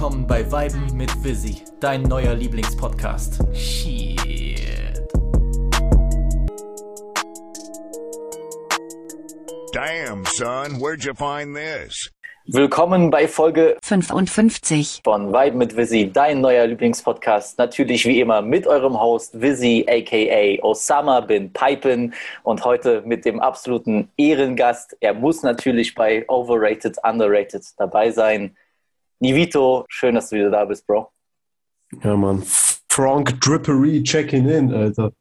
willkommen bei Weiben mit Visi, dein neuer Lieblingspodcast. Shit. Damn, son, where'd you find this? Willkommen bei Folge 55. von Vibe mit Visi, dein neuer Lieblingspodcast. Natürlich wie immer mit eurem Host Visi, aka Osama bin Pipen und heute mit dem absoluten Ehrengast. Er muss natürlich bei Overrated, Underrated dabei sein. Nivito, schön, dass du wieder da bist, Bro. Ja, Mann. Frank Drippery checking in, Alter.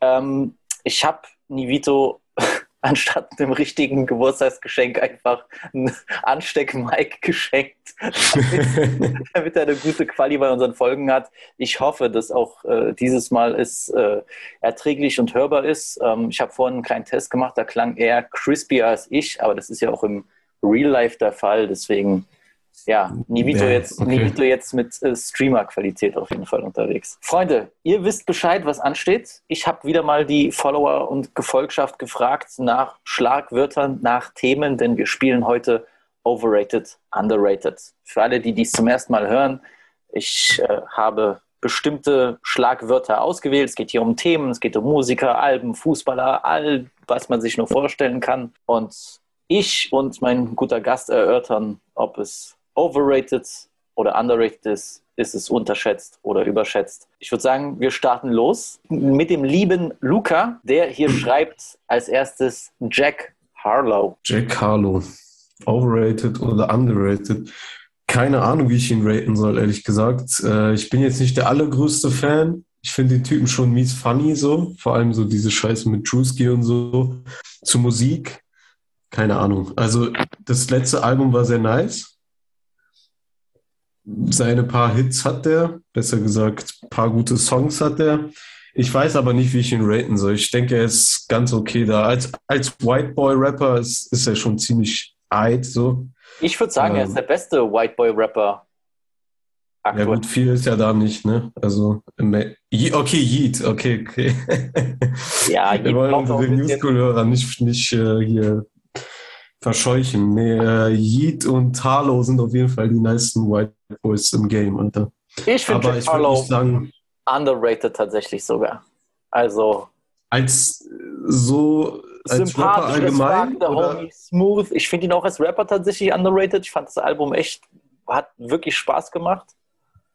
Ähm, ich habe Nivito anstatt einem richtigen Geburtstagsgeschenk einfach ein Ansteck-Mic geschenkt, damit, damit er eine gute Quali bei unseren Folgen hat. Ich hoffe, dass auch äh, dieses Mal es äh, erträglich und hörbar ist. Ähm, ich habe vorhin einen kleinen Test gemacht, da klang er crispier als ich, aber das ist ja auch im Real Life der Fall. Deswegen ja, Nivito jetzt, okay. Nivito jetzt mit äh, Streamer-Qualität auf jeden Fall unterwegs. Freunde, ihr wisst Bescheid, was ansteht. Ich habe wieder mal die Follower und Gefolgschaft gefragt nach Schlagwörtern, nach Themen, denn wir spielen heute Overrated, Underrated. Für alle, die dies zum ersten Mal hören, ich äh, habe bestimmte Schlagwörter ausgewählt. Es geht hier um Themen, es geht um Musiker, Alben, Fußballer, all, was man sich nur vorstellen kann. Und ich und mein guter Gast erörtern, ob es overrated oder underrated ist, ist es unterschätzt oder überschätzt. Ich würde sagen, wir starten los mit dem lieben Luca, der hier schreibt als erstes Jack Harlow. Jack Harlow. Overrated oder underrated? Keine Ahnung, wie ich ihn raten soll, ehrlich gesagt. Äh, ich bin jetzt nicht der allergrößte Fan. Ich finde den Typen schon mies funny so. Vor allem so diese Scheiße mit Drewski und so. Zu Musik. Keine Ahnung. Also das letzte Album war sehr nice. Seine paar Hits hat der. Besser gesagt, paar gute Songs hat der. Ich weiß aber nicht, wie ich ihn raten soll. Ich denke, er ist ganz okay da. Als, als White Boy Rapper ist, ist er schon ziemlich alt so. Ich würde sagen, er Ähm. ist der beste White Boy Rapper Ja aktuell. gut, viel ist ja da nicht, ne? Also, okay, Yeet, okay, okay. Ja, Wir Yeet wollen braucht auch unsere ein bisschen- Newschool-Hörer nicht, nicht äh, hier verscheuchen. Nee, äh, Yeet und Harlow sind auf jeden Fall die nicesten White Boys im Game. Ich finde Aber Jack ich würde Harlow sagen, underrated tatsächlich sogar. Also als äh, so als Rapper allgemein oder Homie, smooth. Ich finde ihn auch als Rapper tatsächlich underrated. Ich fand das Album echt, hat wirklich Spaß gemacht.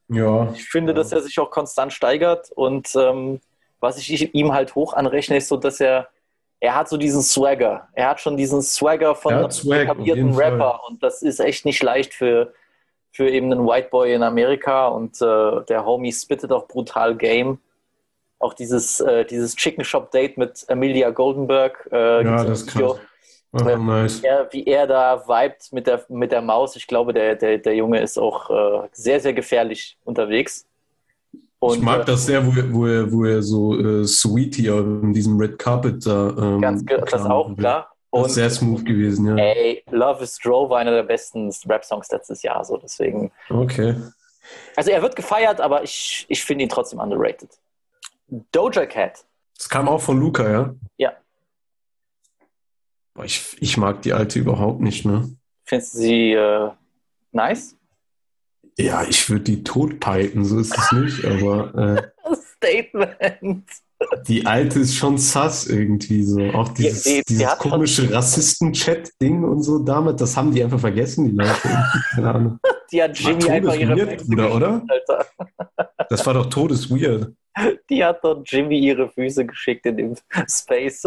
ja, Ich finde, dass er sich auch konstant steigert und ähm, was ich ihm halt hoch anrechne, ist so, dass er, er hat so diesen Swagger. Er hat schon diesen Swagger von einem Swag, etablierten jeden Fall. Rapper und das ist echt nicht leicht für, für eben einen White Boy in Amerika und äh, der Homie spittet auch brutal Game. Auch dieses, äh, dieses Chicken Shop Date mit Amelia Goldenberg. Äh, ja, das Video. Ach, nice. er, wie er da vibet mit der, mit der Maus. Ich glaube, der, der, der Junge ist auch äh, sehr, sehr gefährlich unterwegs. Und, ich mag äh, das sehr, wo er, wo er, wo er so äh, Sweetie in diesem Red Carpet da. Ähm, Ganz das auch, klar. Das Und ist sehr smooth gewesen, ja. ey, Love is Drove war einer der besten Rap-Songs letztes Jahr, so deswegen. Okay. Also er wird gefeiert, aber ich, ich finde ihn trotzdem underrated. Doja Cat. Das kam auch von Luca, ja? Ja. Boah, ich, ich mag die alte überhaupt nicht, ne? Findest du sie äh, nice? Ja, ich würde die totpipen, so ist es nicht, aber Statement. äh, die alte ist schon sass irgendwie so. Auch dieses, die- die dieses schon- komische Rassisten-Chat-Ding und so damit, das haben die einfach vergessen, die Leute. Keine Ahnung. Die hat Jimmy einfach ihre todesweird, Füße Bruder, oder? Alter. Das war doch todesweird. Die hat doch Jimmy ihre Füße geschickt in dem Space.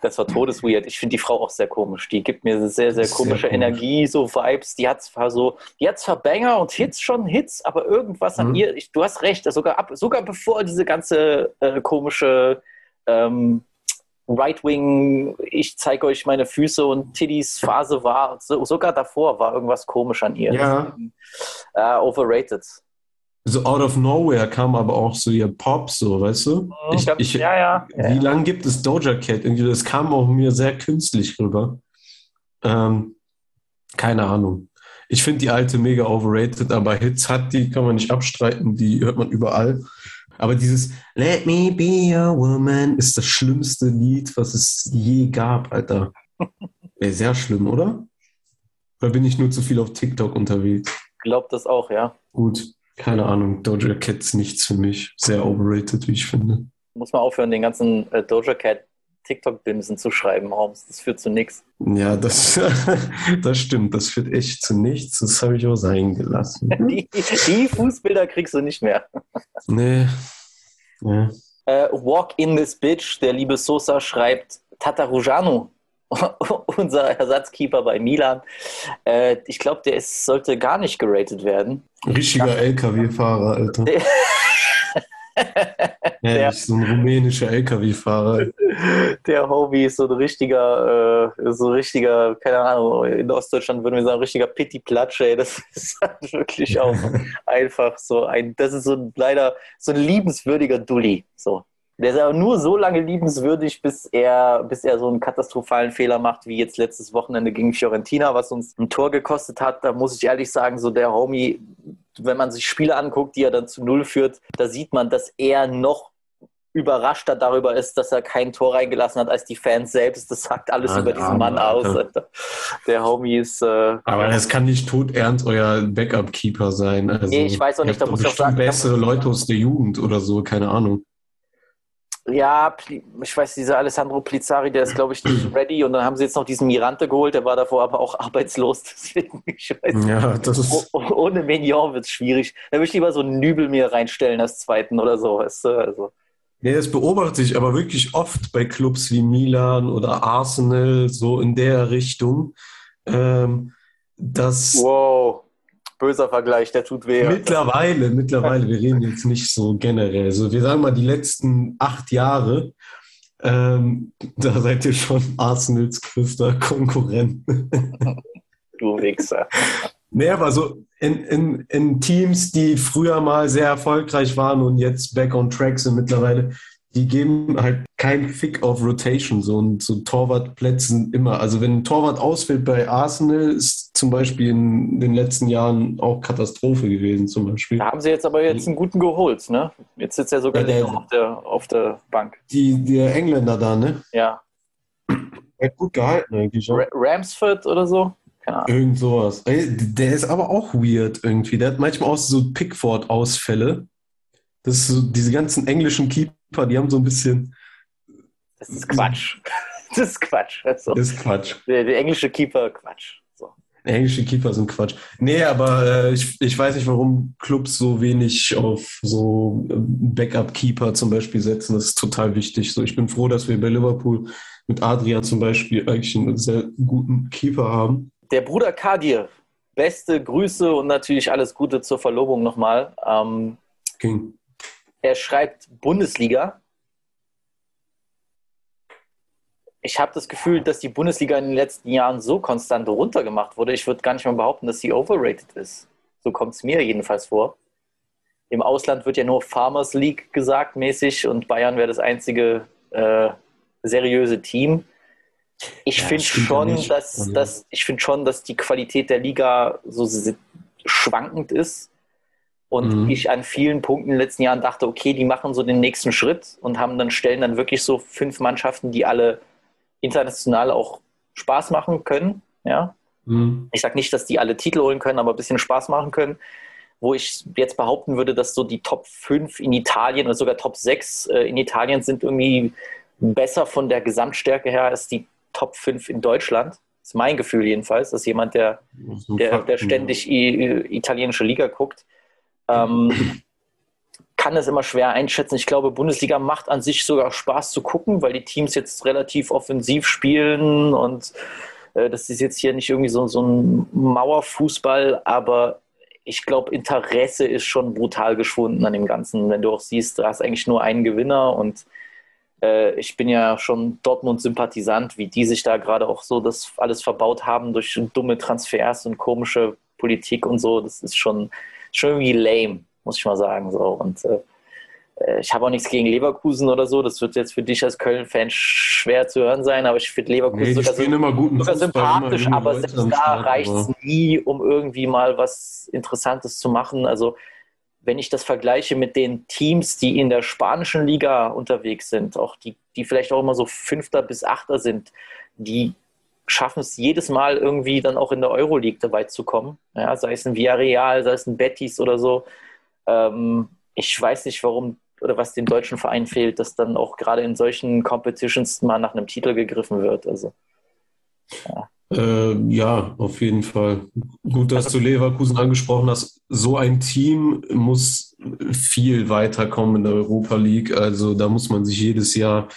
Das war todesweird. Ich finde die Frau auch sehr komisch. Die gibt mir sehr, sehr Sehr komische komisch. Energie, so Vibes. Die hat zwar so, die hat zwar Banger und Hits schon Hits, aber irgendwas an Mhm. ihr, ich, du hast recht, sogar, ab, sogar bevor diese ganze äh, komische ähm, Right-Wing, ich zeige euch meine Füße und Tiddies Phase war, so, sogar davor war irgendwas komisch an ihr. Ja. Deswegen, äh, overrated. So out of nowhere kam aber auch so ihr Pop, so, weißt du? Ich, glaub, ich, ja, ja. Wie lange gibt es Doja Cat? Irgendwie, das kam auch mir sehr künstlich rüber. Ähm, keine Ahnung. Ich finde die alte mega overrated, aber Hits hat die, kann man nicht abstreiten, die hört man überall. Aber dieses Let me be a woman ist das schlimmste Lied, was es je gab, Alter. Ey, sehr schlimm, oder? Da bin ich nur zu viel auf TikTok unterwegs. Glaubt das auch, ja. Gut, keine Ahnung. Doja Cats nichts für mich. Sehr overrated, wie ich finde. Muss man aufhören, den ganzen äh, Doja Cat TikTok-Bimsen zu schreiben, Holmes. Das führt zu nichts. Ja, das, das stimmt. Das führt echt zu nichts. Das habe ich auch sein gelassen. Die, die Fußbilder kriegst du nicht mehr. Nee. nee. Äh, Walk in this bitch, der liebe Sosa schreibt Tatarujanu, unser Ersatzkeeper bei Milan. Äh, ich glaube, der ist, sollte gar nicht geratet werden. Richtiger LKW-Fahrer, Alter. Der, ja, so ein rumänischer LKW-Fahrer. der Hobie ist so ein richtiger, äh, so ein richtiger, keine Ahnung, in Ostdeutschland würden wir sagen, richtiger Pitti-Platsch, ey. Das ist halt wirklich auch einfach so ein, das ist so ein, leider so ein liebenswürdiger Dulli. So. Der ist aber nur so lange liebenswürdig, bis er, bis er so einen katastrophalen Fehler macht, wie jetzt letztes Wochenende gegen Fiorentina, was uns ein Tor gekostet hat. Da muss ich ehrlich sagen, so der Homie, wenn man sich Spiele anguckt, die er dann zu Null führt, da sieht man, dass er noch überraschter darüber ist, dass er kein Tor reingelassen hat, als die Fans selbst. Das sagt alles Ah, über diesen Mann arme aus. Alter. Alter. Der Homie ist. Äh, Aber das kann nicht todernst euer Backup-Keeper sein. Also, Nee, ich weiß auch nicht, da muss ich auch sagen- bessere Leute aus der Jugend oder so, keine Ahnung. Ja, ich weiß, dieser Alessandro Plizzari, der ist, glaube ich, nicht ready. Und dann haben sie jetzt noch diesen Mirante geholt, der war davor aber auch arbeitslos. Deswegen, ich weiß. Ja, das ist. Oh, ohne Mignon wird es schwierig. Da würde ich lieber so einen Nübel mir reinstellen als zweiten oder so. Weißt du? also, Nee, das beobachte ich aber wirklich oft bei Clubs wie Milan oder Arsenal, so in der Richtung, ähm, dass wow, böser Vergleich, der tut weh. mittlerweile, mittlerweile, wir reden jetzt nicht so generell, so wir sagen mal die letzten acht Jahre, ähm, da seid ihr schon Arsenals größter Konkurrent. Du Wichser. Nee, aber so in, in, in Teams, die früher mal sehr erfolgreich waren und jetzt back on track sind mittlerweile, die geben halt keinen Fick auf Rotation, so und so Torwartplätzen immer. Also wenn ein Torwart ausfällt bei Arsenal, ist zum Beispiel in den letzten Jahren auch Katastrophe gewesen, zum Beispiel. Da haben sie jetzt aber jetzt einen guten geholt, ne? Jetzt sitzt er sogar Ja, der- auf, der, auf der Bank. Die, der Engländer da, ne? Ja. Er hat gut gehalten eigentlich. Ra Ramsford oder so? Keine Ahnung. Irgend sowas. Ey, Der ist aber auch weird irgendwie. Der hat manchmal auch so Pickford-Ausfälle. Das ist so, diese ganzen englischen Keeper, die haben so ein bisschen. Das ist Quatsch. Das ist Quatsch. Also, Das ist Quatsch. der, der englische Keeper, Quatsch. So. Englische Keeper sind Quatsch. Nee, aber äh, ich, ich weiß nicht, warum Clubs so wenig auf so äh, Backup-Keeper zum Beispiel setzen. Das ist total wichtig. So, ich bin froh, dass wir bei Liverpool mit Adrian zum Beispiel eigentlich einen sehr guten Keeper haben. Der Bruder Kadir, beste Grüße und natürlich alles Gute zur Verlobung nochmal. Ähm, King. Er schreibt Bundesliga. Ich habe das Gefühl, dass die Bundesliga in den letzten Jahren so konstant runtergemacht wurde. Ich würde gar nicht mal behaupten, dass sie overrated ist. So kommt es mir jedenfalls vor. Im Ausland wird ja nur Farmers League gesagt mäßig und Bayern wäre das einzige äh, seriöse Team. Ich Ja, finde ja schon, dass, Also- dass ich finde schon, dass die Qualität der Liga so schwankend ist und Mhm. ich an vielen Punkten in den letzten Jahren dachte, okay, die machen so den nächsten Schritt und haben dann stellen dann wirklich so fünf Mannschaften, die alle international auch Spaß machen können, ja. Mhm. Ich sage nicht, dass die alle Titel holen können, aber ein bisschen Spaß machen können. Wo ich jetzt behaupten würde, dass so die Top 5 in Italien oder sogar Top 6 äh, in Italien sind irgendwie besser von der Gesamtstärke her als die Top 5 in Deutschland. Das ist mein Gefühl jedenfalls, dass jemand, der, der, der ständig italienische Liga guckt, ähm, kann das immer schwer einschätzen. Ich glaube, Bundesliga macht an sich sogar Spaß zu gucken, weil die Teams jetzt relativ offensiv spielen und äh, das ist jetzt hier nicht irgendwie so, so ein Mauerfußball, aber ich glaube, Interesse ist schon brutal geschwunden an dem Ganzen. Wenn du auch siehst, du hast eigentlich nur einen Gewinner und äh, ich bin ja schon Dortmund-Sympathisant, wie die sich da gerade auch so das alles verbaut haben durch dumme Transfers und komische Politik und so. Das ist schon, schon irgendwie lame, muss ich mal sagen. So. Und äh, äh, ich habe auch nichts gegen Leverkusen oder so. Das wird jetzt für dich als Köln-Fan schwer zu hören sein, aber ich finde Leverkusen Nee, sogar, so, sogar sympathisch, aber selbst da Start, reicht es nie, um irgendwie mal was Interessantes zu machen. Also wenn ich das vergleiche mit den Teams, die in der spanischen Liga unterwegs sind, auch die, die vielleicht auch immer so Fünfter bis Achter sind, die schaffen es jedes Mal irgendwie dann auch in der Euroleague dabei zu kommen. Ja, sei es ein Villarreal, sei es ein Betis oder so. Ähm, ich weiß nicht, warum oder was dem deutschen Verein fehlt, dass dann auch gerade in solchen Competitions mal nach einem Titel gegriffen wird. Also, ja. Äh, ja, auf jeden Fall. Gut, dass du Leverkusen angesprochen hast. So ein Team muss viel weiterkommen in der Europa League. Also da muss man sich jedes Jahr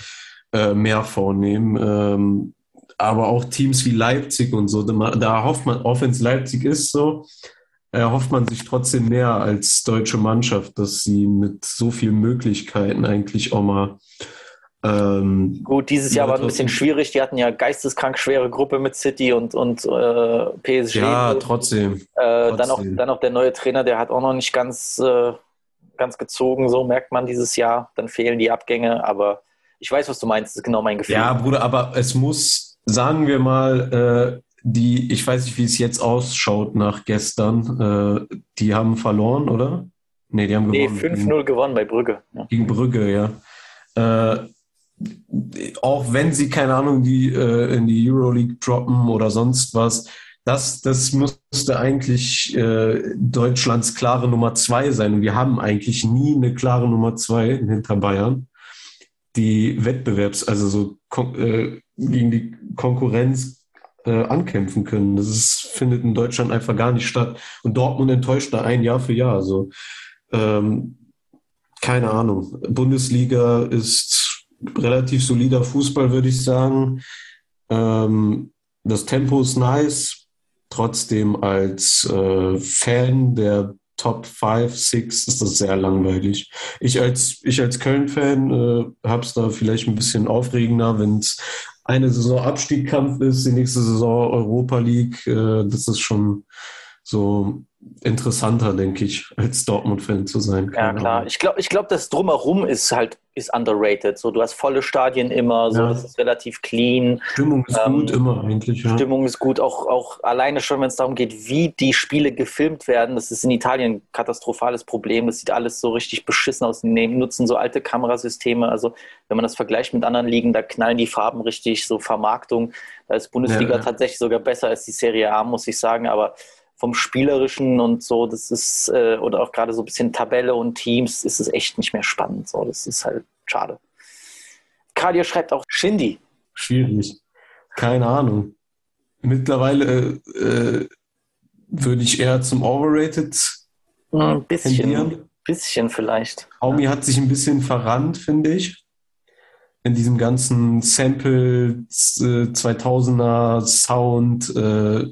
äh, mehr vornehmen. Ähm, aber auch Teams wie Leipzig und so, da, hofft man, auch wenn es Leipzig ist, so, erhofft man sich trotzdem mehr als deutsche Mannschaft, dass sie mit so vielen Möglichkeiten eigentlich auch mal ähm, Gut, dieses Jahr war ein bisschen schwierig. Die hatten ja geisteskrank schwere Gruppe mit City und, und äh, PSG. Ja, trotzdem. Äh, trotzdem. Dann, auch, dann auch der neue Trainer, der hat auch noch nicht ganz, äh, ganz gezogen, so merkt man dieses Jahr. Dann fehlen die Abgänge, aber ich weiß, was du meinst. Das ist genau mein Gefühl. Ja, Bruder, aber es muss, sagen wir mal, äh, die, ich weiß nicht, wie es jetzt ausschaut nach gestern, äh, die haben verloren, oder? Nee, die haben gewonnen. Nee, 5-0 gewonnen bei Brügge. Ja. Gegen Brügge, ja. Äh, auch wenn sie, keine Ahnung, die äh, in die Euroleague droppen oder sonst was, das, das müsste eigentlich äh, Deutschlands klare Nummer zwei sein. Und wir haben eigentlich nie eine klare Nummer zwei hinter Bayern, die Wettbewerbs-, also so äh, gegen die Konkurrenz äh, ankämpfen können. Das ist, findet in Deutschland einfach gar nicht statt. Und Dortmund enttäuscht da ein Jahr für Jahr. Also ähm, keine Ahnung. Bundesliga ist relativ solider Fußball, würde ich sagen. Ähm, das Tempo ist nice. Trotzdem als äh, Fan der Top 5, 6 ist das sehr langweilig. Ich als, ich als Köln-Fan äh, habe es da vielleicht ein bisschen aufregender, wenn es eine Saison Abstiegskampf ist, die nächste Saison Europa League. Äh, das ist schon so interessanter, denke ich, als Dortmund-Fan zu sein. Keine ja, klar. Ahnung. Ich glaube, ich glaub, das Drumherum ist halt ist underrated. So, du hast volle Stadien immer, so, ja. das ist relativ clean. Stimmung ist ähm, gut immer eigentlich. Ja. Stimmung ist gut, auch, auch alleine schon, wenn es darum geht, wie die Spiele gefilmt werden. Das ist in Italien ein katastrophales Problem. Das sieht alles so richtig beschissen aus. Die nutzen so alte Kamerasysteme. Also, wenn man das vergleicht mit anderen Ligen, da knallen die Farben richtig, so Vermarktung. Da ist Bundesliga ja, tatsächlich sogar besser als die Serie A, muss ich sagen. Aber vom Spielerischen und so, das ist, äh, oder auch gerade so ein bisschen Tabelle und Teams, ist es echt nicht mehr spannend. So, das ist halt schade. Kadir schreibt auch Shindy. Schwierig. Keine Ahnung. Mittlerweile äh, würde ich eher zum Overrated ein bisschen, tendieren. bisschen vielleicht. Aumi hat sich ein bisschen verrannt, finde ich in diesem ganzen Sample äh, 2000er Sound, äh,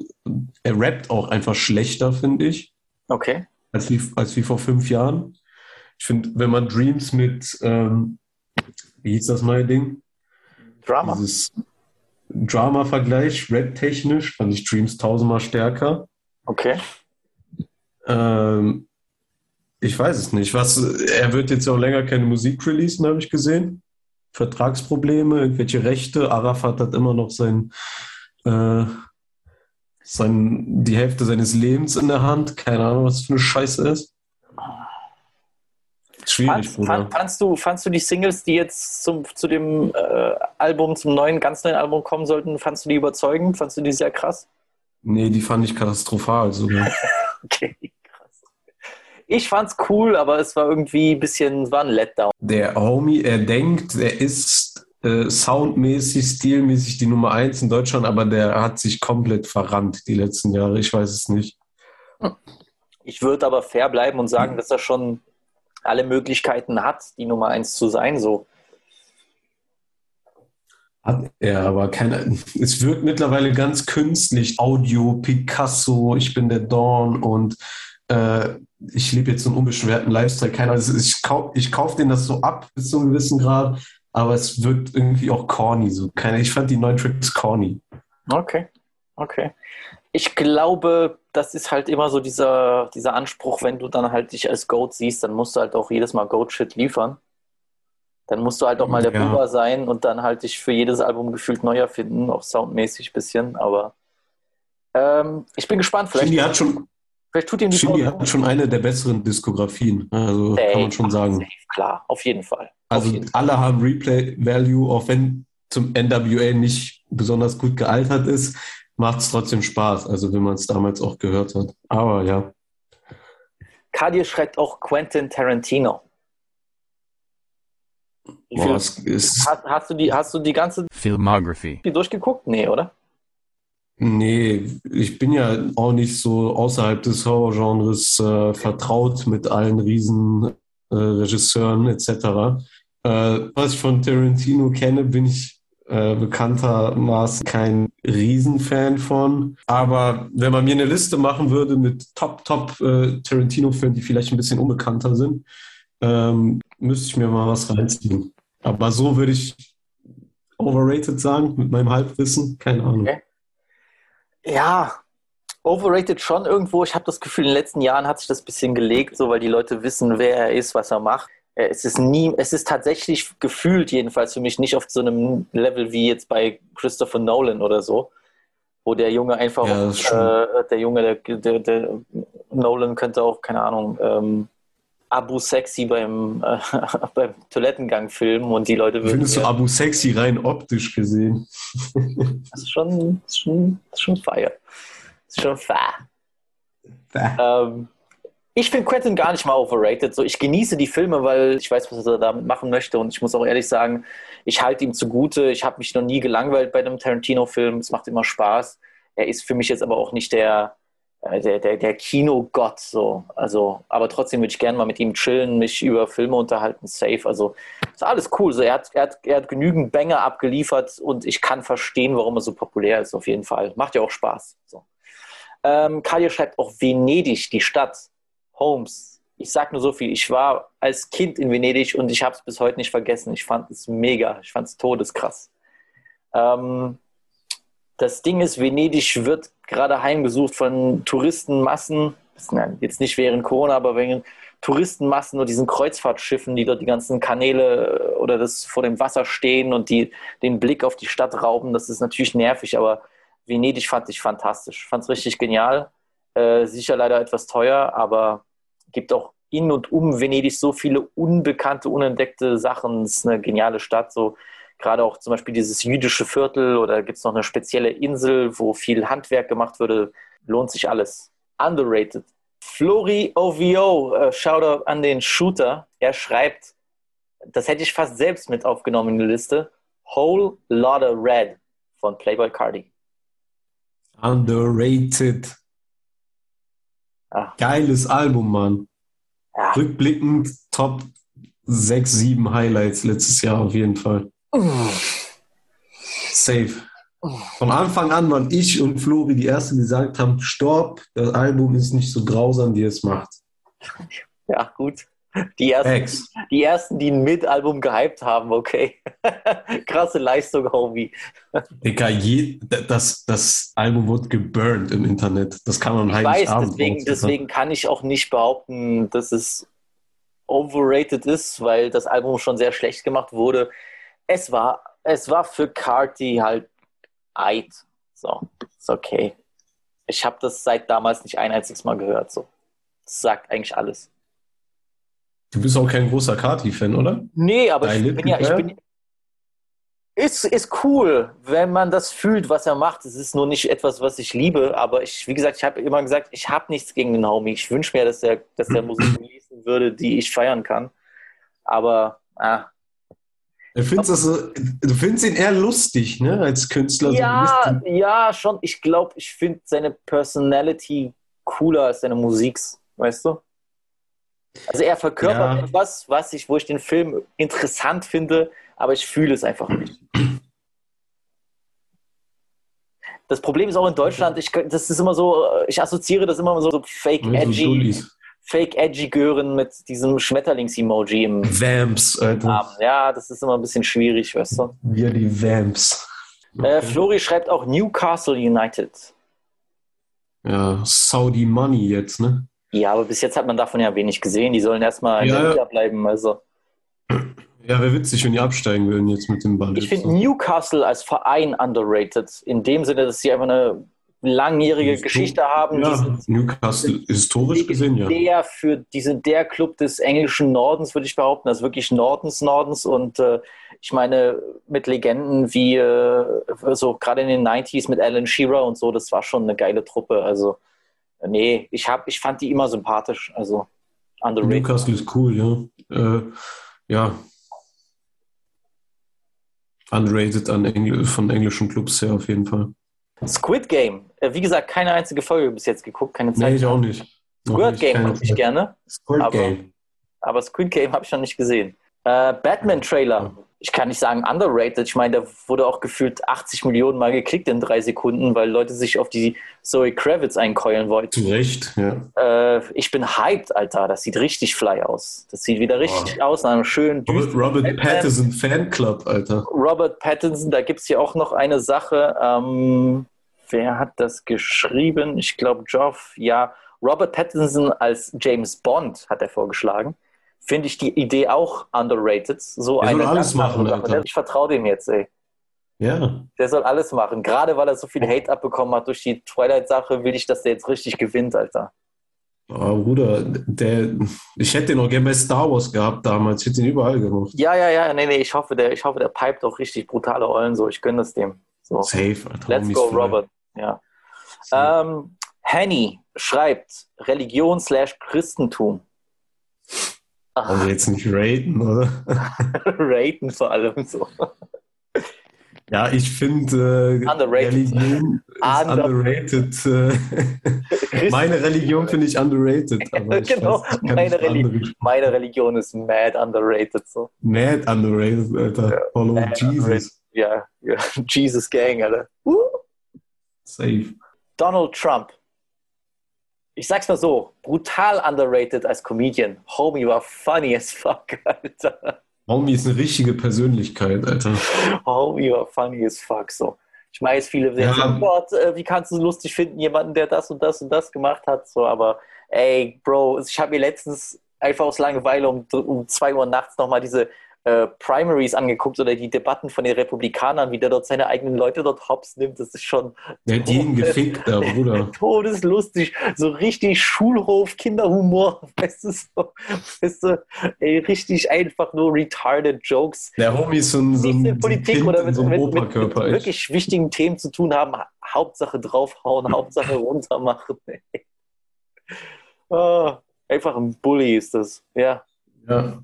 er rappt auch einfach schlechter, finde ich. Okay. Als wie, als wie vor fünf Jahren. Ich finde, wenn man Dreams mit, ähm, wie hieß das neue Ding? Drama. Dieses Drama-Vergleich, rap-technisch, fand ich Dreams tausendmal stärker. Okay. Ähm, ich weiß es nicht. Was, er wird jetzt auch länger keine Musik releasen, habe ich gesehen. Vertragsprobleme, irgendwelche Rechte. Arafat hat immer noch sein, äh, sein, die Hälfte seines Lebens in der Hand. Keine Ahnung, was für eine Scheiße ist. Schwierig, fand, fand, fandst, du, fandst du die Singles, die jetzt zum, zu dem äh, Album, zum neuen, ganz neuen Album kommen sollten, fandst du die überzeugend? Fandst du die sehr krass? Nee, die fand ich katastrophal sogar. okay. Ich fand's cool, aber es war irgendwie ein bisschen, war ein Letdown. Der Homie, er denkt, er ist äh, soundmäßig, stilmäßig die Nummer eins in Deutschland, aber der hat sich komplett verrannt die letzten Jahre. Ich weiß es nicht. Ich würde aber fair bleiben und sagen, dass er schon alle Möglichkeiten hat, die Nummer eins zu sein, so. Hat er, aber keine, es wirkt mittlerweile ganz künstlich. Audio, Picasso, ich bin der Dawn und äh, ich lebe jetzt so einen unbeschwerten Lifestyle. Keiner, also ich kaufe ich kauf denen das so ab bis zu einem gewissen Grad, aber es wirkt irgendwie auch corny. So. Keine, ich fand die neuen Tricks corny. Okay, okay. Ich glaube, das ist halt immer so dieser, dieser Anspruch, wenn du dann halt dich als Goat siehst, dann musst du halt auch jedes Mal Goat-Shit liefern. Dann musst du halt auch mal der ja. Buber sein und dann halt dich für jedes Album gefühlt neu erfinden, auch soundmäßig ein bisschen, aber ähm, ich bin gespannt. Vielleicht Shindy hat schon, Vielleicht tut ihm die Shindy hat schon eine der besseren Diskografien, also safe, kann man schon sagen. Safe, klar, auf jeden Fall. also jeden alle Fall. haben Replay-Value, auch wenn zum NWA nicht besonders gut gealtert ist, macht es trotzdem Spaß. Also wenn man es damals auch gehört hat. Aber ja. Kadir schreibt auch Quentin Tarantino. Boah, hast, hast, du die, hast du die ganze Filmography. die durchgeguckt? Nee, oder? Nee, ich bin ja auch nicht so außerhalb des Horrorgenres äh, vertraut mit allen riesen äh, Regisseuren etc. Äh, was ich von Tarantino kenne, bin ich äh, bekanntermaßen kein Riesenfan von. Aber wenn man mir eine Liste machen würde mit Top, Top äh, Tarantino-Filmen, die vielleicht ein bisschen unbekannter sind, ähm, müsste ich mir mal was reinziehen. Aber so würde ich overrated sagen, mit meinem Halbwissen. Keine Ahnung. Okay. Ja, overrated schon irgendwo. Ich habe das Gefühl, in den letzten Jahren hat sich das ein bisschen gelegt, so weil die Leute wissen, wer er ist, was er macht. Äh, Es ist nie, es ist tatsächlich gefühlt jedenfalls für mich nicht auf so einem Level wie jetzt bei Christopher Nolan oder so, wo der Junge einfach, Ja, auf, äh, der Junge, der, der, der Nolan könnte auch, keine Ahnung, ähm, Abu Sexy beim, äh, beim Toilettengang filmen und die Leute würden. Findest du ja- Abu Sexy rein optisch gesehen? Das ist schon, das ist schon, das ist schon fire. Das ist schon fire. Ähm, ich finde Quentin gar nicht mal overrated. So, ich genieße die Filme, weil ich weiß, was er damit machen möchte. Und ich muss auch ehrlich sagen, ich halte ihm zugute. Ich habe mich noch nie gelangweilt bei einem Tarantino-Film. Es macht immer Spaß. Er ist für mich jetzt aber auch nicht der, der, der, der Kinogott. So. Also, aber trotzdem würde ich gerne mal mit ihm chillen, mich über Filme unterhalten, safe. Also ist alles cool. So, er, hat, er, hat, er hat genügend Banger abgeliefert und ich kann verstehen, warum er so populär ist, auf jeden Fall. Macht ja auch Spaß. So. Ähm, Kalia schreibt auch Venedig, die Stadt. Holmes. Ich sag nur so viel. Ich war als Kind in Venedig und ich habe es bis heute nicht vergessen. Ich fand es mega. Ich fand es todeskrass. Ähm, das Ding ist, Venedig wird gerade heimgesucht von Touristenmassen. Nein, jetzt nicht während Corona, aber wegen Touristenmassen und diesen Kreuzfahrtschiffen, die dort die ganzen Kanäle äh, oder das vor dem Wasser stehen und die den Blick auf die Stadt rauben. Das ist natürlich nervig, aber Venedig fand ich fantastisch. Fand es richtig genial. Äh, sicher leider etwas teuer, aber gibt auch in und um Venedig so viele unbekannte, unentdeckte Sachen. Es ist eine geniale Stadt. So gerade auch zum Beispiel dieses jüdische Viertel oder gibt es noch eine spezielle Insel, wo viel Handwerk gemacht würde. Lohnt sich alles. Underrated. Flori OVO, äh, Shoutout an den Shooter. Er schreibt, das hätte ich fast selbst mit aufgenommen in die Liste. Whole Lotta Red von Playboy Cardi. Underrated. Ah. Geiles Album, Mann. Ja. Rückblickend Top 6, 7 Highlights letztes Jahr auf jeden Fall. Safe. Von Anfang an waren ich und Flori die Ersten, die gesagt haben, stopp, das Album ist nicht so grausam, wie es macht. Ja, gut. Die ersten, die, ersten die ein Mit-Album gehypt haben, okay. Krasse Leistung, Homie. Digga, je, das, das Album wurde geburnt im Internet. Das kann man eigentlich weiß, deswegen, deswegen kann ich auch nicht behaupten, dass es overrated ist, weil das Album schon sehr schlecht gemacht wurde. Es war, es war für Carti halt Eid. So, ist okay. Ich habe das seit damals nicht ein einziges Mal gehört. So. Das sagt eigentlich alles. Du bist auch kein großer Kati-Fan, oder? Nee, aber Dein ich bin ja, ich bin. Ist, ist cool, wenn man das fühlt, was er macht. Es ist nur nicht etwas, was ich liebe, aber ich, wie gesagt, ich habe immer gesagt, ich habe nichts gegen den Homie. Ich wünsche mir, dass er, dass er Musik releasen würde, die ich feiern kann. Aber ah, Du findest, das so, du findest ihn eher lustig, ne, als Künstler. so ja, bisschen. ja, schon. Ich glaube, ich finde seine Personality cooler als seine Musik, weißt du? Also er verkörpert Ja. etwas, was ich, wo ich den Film interessant finde, aber ich fühle es einfach nicht. Das Problem ist auch in Deutschland, ich, das ist immer so, ich assoziiere das immer so, so fake so edgy, Dullis. fake edgy Gören mit diesem Schmetterlings-Emoji im Vamps, Alter. Namen. Ja, das ist immer ein bisschen schwierig, weißt du? Wir die Vamps. Äh, Flori schreibt auch Newcastle United. Ja, Saudi Money jetzt, ne? Ja, aber bis jetzt hat man davon ja wenig gesehen. Die sollen erstmal in Ja, der ja. Liga bleiben. Also Ja, wäre witzig, wenn die absteigen würden jetzt mit dem Ball. ich finde Newcastle als Verein underrated. In dem Sinne, dass sie einfach eine langjährige Histo- Geschichte haben. Ja, sind Newcastle historisch gesehen, ja. der für, die sind der Club des englischen Nordens, würde ich behaupten, also wirklich Nordens, Nordens. Und äh, ich meine, mit Legenden wie äh, so gerade in den 90s mit Alan Shearer und so, das war schon eine geile Truppe. Also, nee, ich, hab, ich fand die immer sympathisch. Also, underrated. Newcastle ist cool, ja. Äh, ja. Underrated an Engl von englischen Clubs her auf jeden Fall. Squid Game. Äh, wie gesagt, keine einzige Folge bis jetzt geguckt, keine Zeit. Nee, ich auch nicht. Squid nicht, Game mochte ich gerne, Squid aber- Game. aber Squid Game habe ich noch nicht gesehen. Äh, Batman-Trailer. Ich kann nicht sagen underrated. Ich meine, der wurde auch gefühlt 80 Millionen Mal geklickt in drei Sekunden, weil Leute sich auf die Zoe Kravitz einkeulen wollten. Zu Recht, ja. Äh, ich bin hyped, Alter. Das sieht richtig fly aus. Das sieht wieder richtig aus nach einem schönen Robert, Robert. Pattinson Fanclub, Alter. Robert Pattinson, da gibt es hier auch noch eine Sache. Ähm, wer hat das geschrieben? Ich glaube, Geoff. Ja, Robert Pattinson als James Bond hat er vorgeschlagen. Finde ich die Idee auch underrated. So Der soll eine alles machen, Sache. Alter. Ich vertraue dem jetzt, ey. Ja. Der soll alles machen. Gerade weil er so viel Hate abbekommen hat durch die Twilight-Sache, will ich, dass der jetzt richtig gewinnt, Alter. Aber Bruder, der, ich hätte den auch gerne bei Star Wars gehabt damals. Ich hätte ihn überall gemacht. Ja, ja, ja, nee, nee, ich hoffe, der, ich hoffe, der pipet auch richtig brutale Eulen so. Ich gönne das dem. So. Safe, Alter. Let's go. Robert. Ja. Ähm, Henny schreibt Religion slash Christentum. Also jetzt nicht raten, oder? Raten vor allem so. Ja, ich finde äh, Underrated. Religion ist Under- underrated. Äh, meine Religion finde ich underrated. Ich Genau, weiß, ich meine Reli- Meine Religion ist mad underrated. So. Mad underrated, Alter. Follow Mad Jesus. underrated. Ja, ja, Jesus Gang, Alter. Uh. Safe. Donald Trump. Ich sag's mal so, brutal underrated als Comedian. Homie war funny as fuck, Alter. Homie ist eine richtige Persönlichkeit, Alter. Homie war funny as fuck, so. Ich weiß, viele Ja. sagen, Gott, äh, wie kannst du lustig finden, jemanden, der das und das und das gemacht hat, so, aber ey, Bro, ich habe mir letztens einfach aus Langeweile um, um zwei Uhr nachts nochmal diese äh, Primaries angeguckt oder die Debatten von den Republikanern, wie der dort seine eigenen Leute dort hops nimmt, das ist schon Der hat jeden gefickt, da, Bruder. todeslustig, so richtig Schulhof, Kinderhumor, weißt du, so, weißt du, ey, richtig einfach nur retarded Jokes, Der Homie ist so ein, so ein, Politik kind oder mit, so einem mit, mit, mit wirklich wichtigen Themen zu tun haben, Hauptsache draufhauen, Hauptsache runtermachen. ey. Ah, einfach ein Bully ist das, ja. Ja,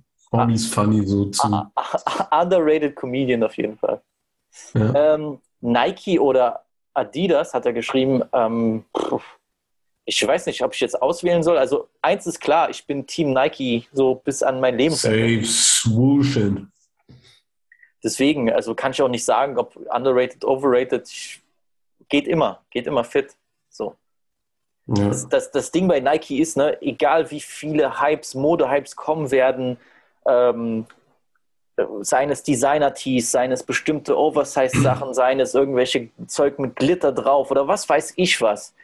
Ist funny so zu. Ah, Underrated Comedian auf jeden Fall. Ja. Ähm, Nike oder Adidas hat er geschrieben. Ähm, ich weiß nicht, ob ich jetzt auswählen soll. Also eins ist klar, ich bin Team Nike so bis an mein Lebensende. Safe swooshin. Deswegen, also kann ich auch nicht sagen, ob underrated, overrated. Ich, geht immer, geht immer fit. So. Ja. Das, das, das Ding bei Nike ist, ne, egal wie viele Hypes, Mode-Hypes kommen werden, ähm, seines Designer-Tees, seines bestimmte Oversize-Sachen, seines irgendwelche Zeug mit Glitter drauf oder was weiß ich was.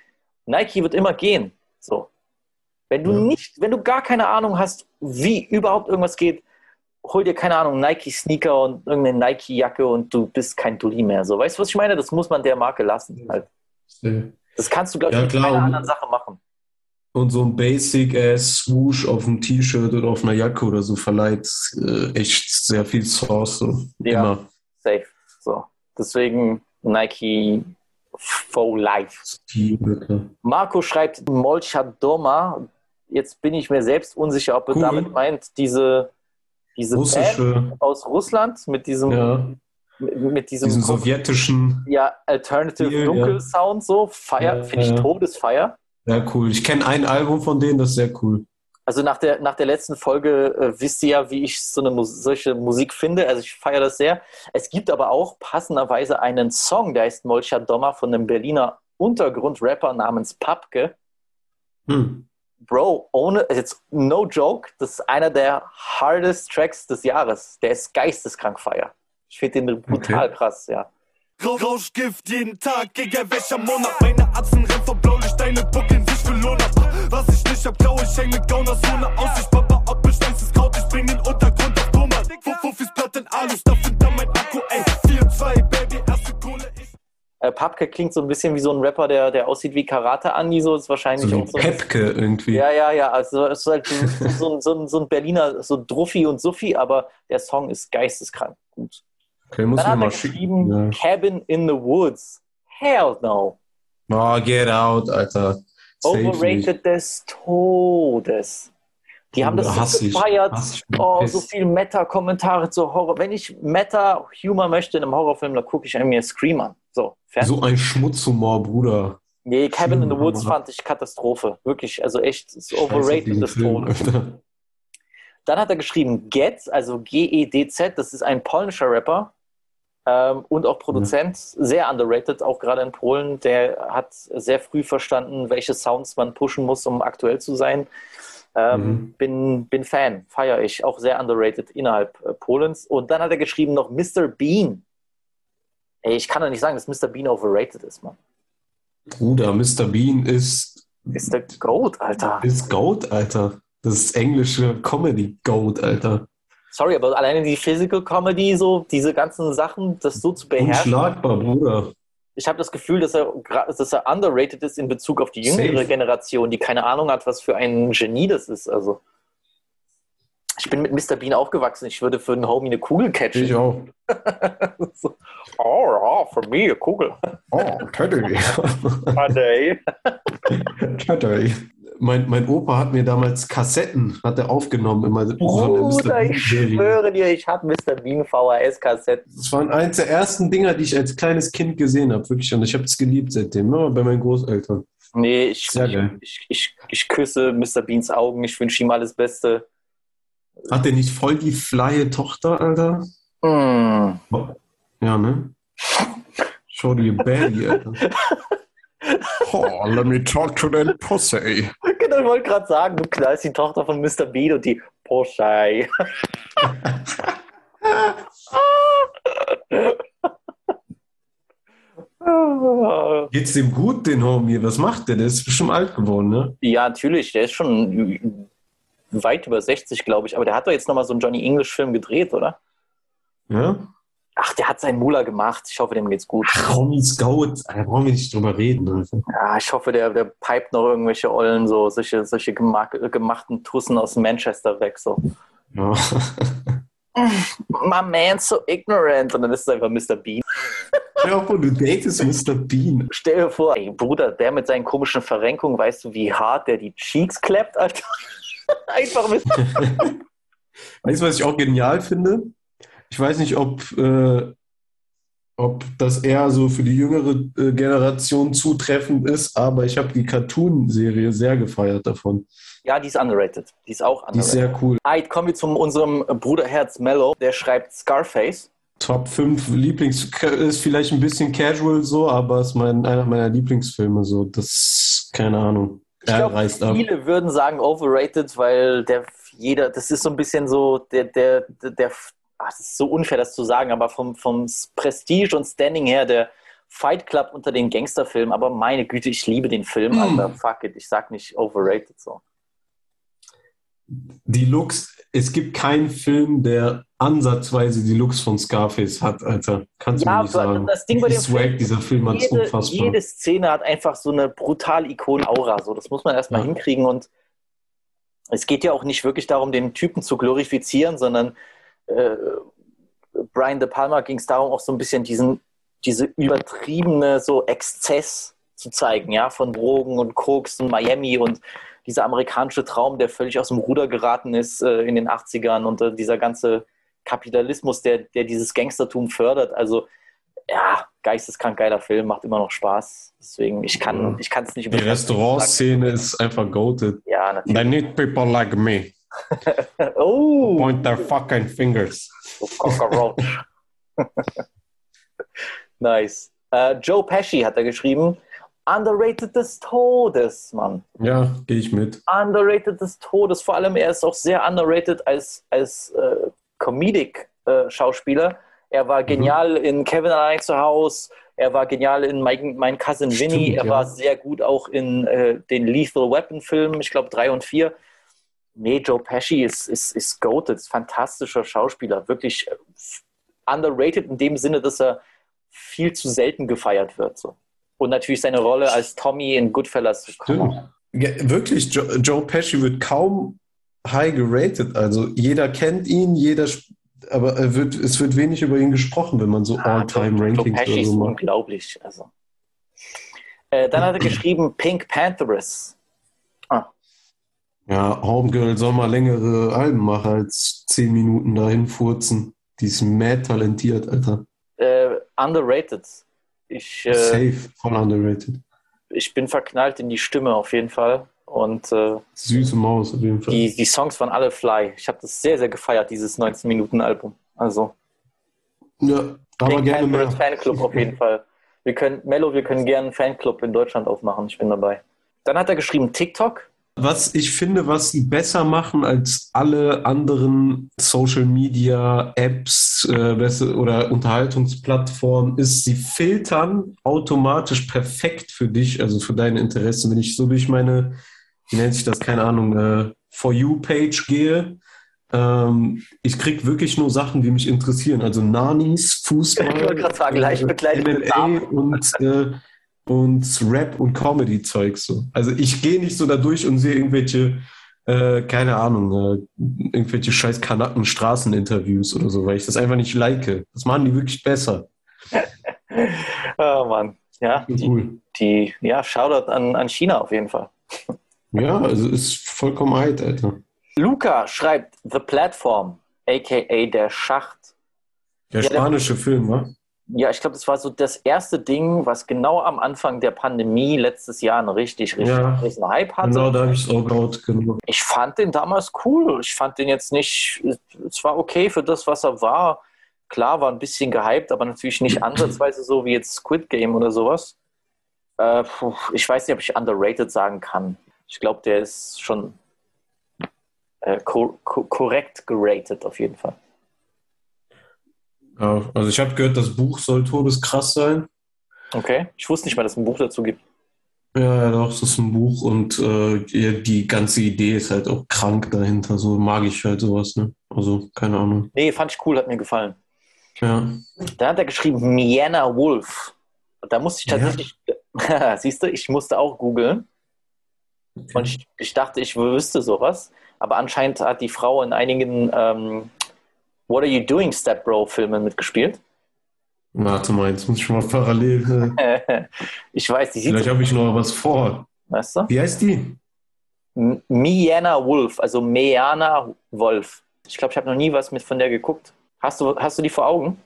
Nike wird immer gehen. So. Wenn du Ja. nicht, wenn du gar keine Ahnung hast, wie überhaupt irgendwas geht, hol dir keine Ahnung, Nike-Sneaker und irgendeine Nike-Jacke und du bist kein Dulli mehr. So, weißt du, was ich meine? Das muss man der Marke lassen. Halt. Das kannst du, glaube ich, Ja, mit keiner anderen Sache machen. Und so ein Basic-Ass Swoosh auf dem T-Shirt oder auf einer Jacke oder so verleiht äh, echt sehr viel Sauce. So. Ja. Immer. Safe. So. Deswegen Nike for life. Marco schreibt Molchadoma. Jetzt bin ich mir selbst unsicher, ob er Cool. damit meint, diese, diese Band Russische, aus Russland mit diesem, ja, mit, mit diesem sowjetischen. ja, Alternative Dunkel ja. Sound so. Feier, Ja, finde ich. Todesfeier. Ja, cool. Ich kenne ein Album von denen, das ist sehr cool. Also nach der, nach der letzten Folge äh, wisst ihr ja, wie ich so eine Mus solche Musik finde. Also ich feiere das sehr. Es gibt aber auch passenderweise einen Song, der heißt Molcha Dommer von einem Berliner Untergrundrapper namens Papke. Hm. Bro, ohne, also jetzt no joke, das ist einer der hardest Tracks des Jahres. Der ist geisteskrank feier. Ich finde den brutal krass, ja. Rauschgift jeden Tag, gegen welcher Monat Meine Atzen rennen vor Blaulicht, deine buckeln sich für Lohn ab Was ich nicht hab, grau, ich häng mit Gauners Sohne aus Ich papa ab, bestandstes Kraut, ich bring den Untergrund auf Thomas Fuffis Platten, Alus, da findet dann mein Akku, ey 4-2, Baby, erste Kohle, ich Äh, Papke klingt so ein bisschen wie so ein Rapper, der, der aussieht wie Karate Andi, so ist wahrscheinlich So auch so. Pepke irgendwie. Ja, ja, ja. Also es ist halt so, so, ein- so, ein- so ein Berliner, so Druffi und Suffi, aber der Song ist geisteskrank gut. Okay, muss Dann hat er mal geschrieben, schicken. Cabin in the Woods. Hell no. Ja. Oh, get out, Alter. Nicht. Overrated des Todes. Die haben das so gefeiert. Ich. Oh, so viel Meta-Kommentare zu Horror. Wenn ich Meta-Humor möchte in einem Horrorfilm, dann gucke ich mir Scream an. So, fertig. So ein Schmutzhumor, Bruder. nee, Cabin in the Woods fand ich Katastrophe. Wirklich, also echt, ist overrated Film, Todes. Dann hat er geschrieben Getz, also G-E-D-Z, das ist ein polnischer Rapper ähm, und auch Produzent, sehr underrated, auch gerade in Polen. Der hat sehr früh verstanden, welche Sounds man pushen muss, um aktuell zu sein. Ähm, Mhm. bin, bin Fan, feiere ich, auch sehr underrated innerhalb äh, Polens. Und dann hat er geschrieben noch Mr. Bean. Ey, ich kann doch nicht sagen, dass Mr. Bean overrated ist, Mann. Bruder, Mr. Bean ist, Ist der Goat, Alter. ist Goat, Alter. Das ist englische Comedy-Goat, Alter. Sorry, aber alleine die Physical Comedy, so diese ganzen Sachen, das so zu beherrschen. Unschlagbar, Bruder. ich habe das Gefühl, dass er, dass er underrated ist in Bezug auf die jüngere Safe. Generation, die keine Ahnung hat, was für ein Genie das ist. Also ich bin mit Mr. Bean aufgewachsen. Ich würde für einen Homie eine Kugel catchen. Ich auch. so, oh, ja, für mich eine Kugel. Oh, Teddy. Ade. Teddy. Mein, mein Opa hat mir damals Kassetten hat er aufgenommen immer Bruder, ich schwöre dir, ich habe Mr. Bean VHS-Kassetten. Das waren eins der ersten Dinger, die ich als kleines Kind gesehen habe, wirklich. Und ich habe es geliebt seitdem, immer bei meinen Großeltern. Nee, ich, ich, ich, ich küsse Mr. Beans Augen. Ich wünsche ihm alles Beste. Hat der nicht voll die flye Tochter, Alter? Mm. Ja, ne? Show die Baddie, Alter. Oh, let me talk to that pussy. Genau, ich wollte gerade sagen, du knallst die Tochter von Mr. Bean und die Porsche. Geht's dem gut, den Homie? Was macht der? Der ist bestimmt alt geworden, ne? Ja, natürlich, der ist schon weit über 60, glaube ich, aber der hat doch jetzt nochmal so einen Johnny English-Film gedreht, oder? Ja? Ach, der hat seinen Mula gemacht. Ich hoffe, dem geht's gut. Ach, Homie Scout. Da brauchen wir nicht drüber reden. Ja, ich hoffe, der, der pipet noch irgendwelche Ollen, so solche, solche gemach, gemachten Tussen aus Manchester weg. So, Ja. my man's so ignorant. Und dann ist es einfach Mr. Bean. Ja, obwohl du datest Mr. Bean. Stell dir vor, ey, Bruder, der mit seinen komischen Verrenkungen, weißt du, wie hart der die Cheeks klappt, Alter? einfach mit. Weißt du, was ich auch genial finde? Ich weiß nicht, ob, äh, ob das eher so für die jüngere äh, Generation zutreffend ist, aber ich habe die Cartoon-Serie sehr gefeiert davon. Ja, die ist underrated. Die ist auch Die ist underrated. sehr cool. Alright, kommen wir zu unserem Bruderherz Mellow. Der schreibt Scarface. Top 5 Lieblings ist vielleicht ein bisschen casual so, aber ist mein, einer meiner Lieblingsfilme so. Das, keine Ahnung. Ich glaube, reißt ab. viele würden sagen overrated, weil der jeder, das ist so ein bisschen so der, der, der, der ach, das ist so unfair, das zu sagen, aber vom, vom Prestige und Standing her, der Fight Club unter den Gangsterfilmen, aber meine Güte, ich liebe den Film, Mm. Alter. Fuck it, ich sag nicht overrated so. Die Looks, es gibt keinen Film, der ansatzweise die Looks von Scarface hat, Alter. Kannst du Ja, mir nicht sagen. das Ding bei dem Swag Film, dieser Film hat, jede, unfassbar. jede Szene hat einfach so eine brutal Ikonen-Aura. So, das muss man erstmal Ja. hinkriegen und es geht ja auch nicht wirklich darum, den Typen zu glorifizieren, sondern äh, Brian De Palma ging es darum, auch so ein bisschen diesen, diese übertriebene so Exzess zu zeigen, ja, von Drogen und Koks und Miami und dieser amerikanische Traum, der völlig aus dem Ruder geraten ist äh, in den 80ern und äh, dieser ganze Kapitalismus, der, der dieses Gangstertum fördert. Also ja, geisteskrank geiler Film, macht immer noch Spaß. Deswegen, ich kann Ja. es nicht Die übertreffen. Restaurantszene ist einfach goated. Ja, natürlich. They need people like me. Oh, Point their fucking fingers. so Cockroach. nice. Äh, Joe Pesci hat er geschrieben. Underrated des Todes, Mann. Ja, gehe ich mit. Underrated des Todes. Vor allem, er ist auch sehr underrated als, als äh, Comedic-Schauspieler. er war genial in Kevin allein zu Hause. Er war genial in Mein, mein Cousin Stimmt, Vinny. Er ja. war sehr gut auch in äh, den Lethal Weapon-Filmen, ich glaube drei und vier. Nee, Joe Pesci ist, ist, ist goated, ist fantastischer Schauspieler. Wirklich äh, underrated in dem Sinne, dass er viel zu selten gefeiert wird. So. Und natürlich seine Rolle als Tommy in Goodfellas. Stimmt. Ja, wirklich, Joe, Joe Pesci wird kaum high geratet. Also jeder kennt ihn, jeder, aber er wird, es wird wenig über ihn gesprochen, wenn man so Ah, Joe All-Time-Rankings Pesci oder ist so macht. unglaublich. Also. Äh, dann hat er geschrieben Pink Panthers. Ja, Homegirl soll mal längere Alben machen als zehn Minuten dahin furzen. Die ist mad talentiert, Alter. Äh, underrated. Ich, äh, Safe, voll underrated. ich bin verknallt in die Stimme auf jeden Fall. Und äh, Süße Maus auf jeden Fall. die, die Songs waren alle fly. Ich habe das sehr, sehr gefeiert, dieses 19-Minuten-Album. Also ja, aber gerne mehr. Fanclub auf jeden Fall. Wir können, Mello, wir können gerne einen Fanclub in Deutschland aufmachen. Ich bin dabei. Dann hat er geschrieben TikTok. Was ich finde, was sie besser machen als alle anderen Social Media Apps äh, oder Unterhaltungsplattformen, ist, sie filtern automatisch perfekt für dich, also für deine Interessen. Wenn ich so durch meine, wie nennt sich das, keine Ahnung, äh, For You-Page gehe, ähm, ich krieg wirklich nur Sachen, die mich interessieren. Also Nanis, Fußball, Ich sagen, bekleidete MMA und, äh, und Rap und Comedy-Zeug so. Also ich gehe nicht so da durch und sehe irgendwelche, äh, keine Ahnung, äh, irgendwelche scheiß Kanaken Straßeninterviews oder so, weil ich das einfach nicht like. Das machen die wirklich besser. Oh Mann. Ja, die, Cool. die, ja, Shoutout an, an China auf jeden Fall. Ja, also ist vollkommen heit, Alter. Luca schreibt The Platform, aka der Schacht. Der Ja, der- spanische Film, wa? Ja, ich glaube, das war so das erste Ding, was genau am Anfang der Pandemie letztes Jahr einen richtig, richtig Ja. großen Hype hatte. Genau, da habe ich es auch gehört, genau. Ich fand den damals cool. Ich fand den jetzt nicht, es war okay für das, was er war. Klar, war ein bisschen gehypt, aber natürlich nicht ansatzweise so wie jetzt Squid Game oder sowas. Äh, ich weiß nicht, ob ich underrated sagen kann. Ich glaube, der ist schon äh, ko ko korrekt geratet auf jeden Fall. Ja, also ich habe gehört, das Buch soll todeskrass sein. Okay. Ich wusste nicht mal, dass es ein Buch dazu gibt. Ja, ja, doch, das ist ein Buch und äh, ja, die ganze Idee ist halt auch krank dahinter. So mag ich halt sowas, ne? Also, keine Ahnung. Nee, fand ich cool, hat mir gefallen. Ja. Da hat er geschrieben, Miana Wolf. Da musste ich Ja. tatsächlich, siehst du, ich musste auch googeln. Und ich, ich dachte, ich wüsste sowas. Aber anscheinend hat die Frau in einigen ähm, What Are You Doing, Step Bro Filmen mitgespielt. Warte mal, jetzt muss ich mal parallel. Äh, ich weiß, die sieht vielleicht habe ich noch was vor. weißt du? Wie heißt die? M- Miana Wolf, also Meana Wolf. Ich glaube, ich habe noch nie was mit von der geguckt. Hast du, hast du die vor Augen?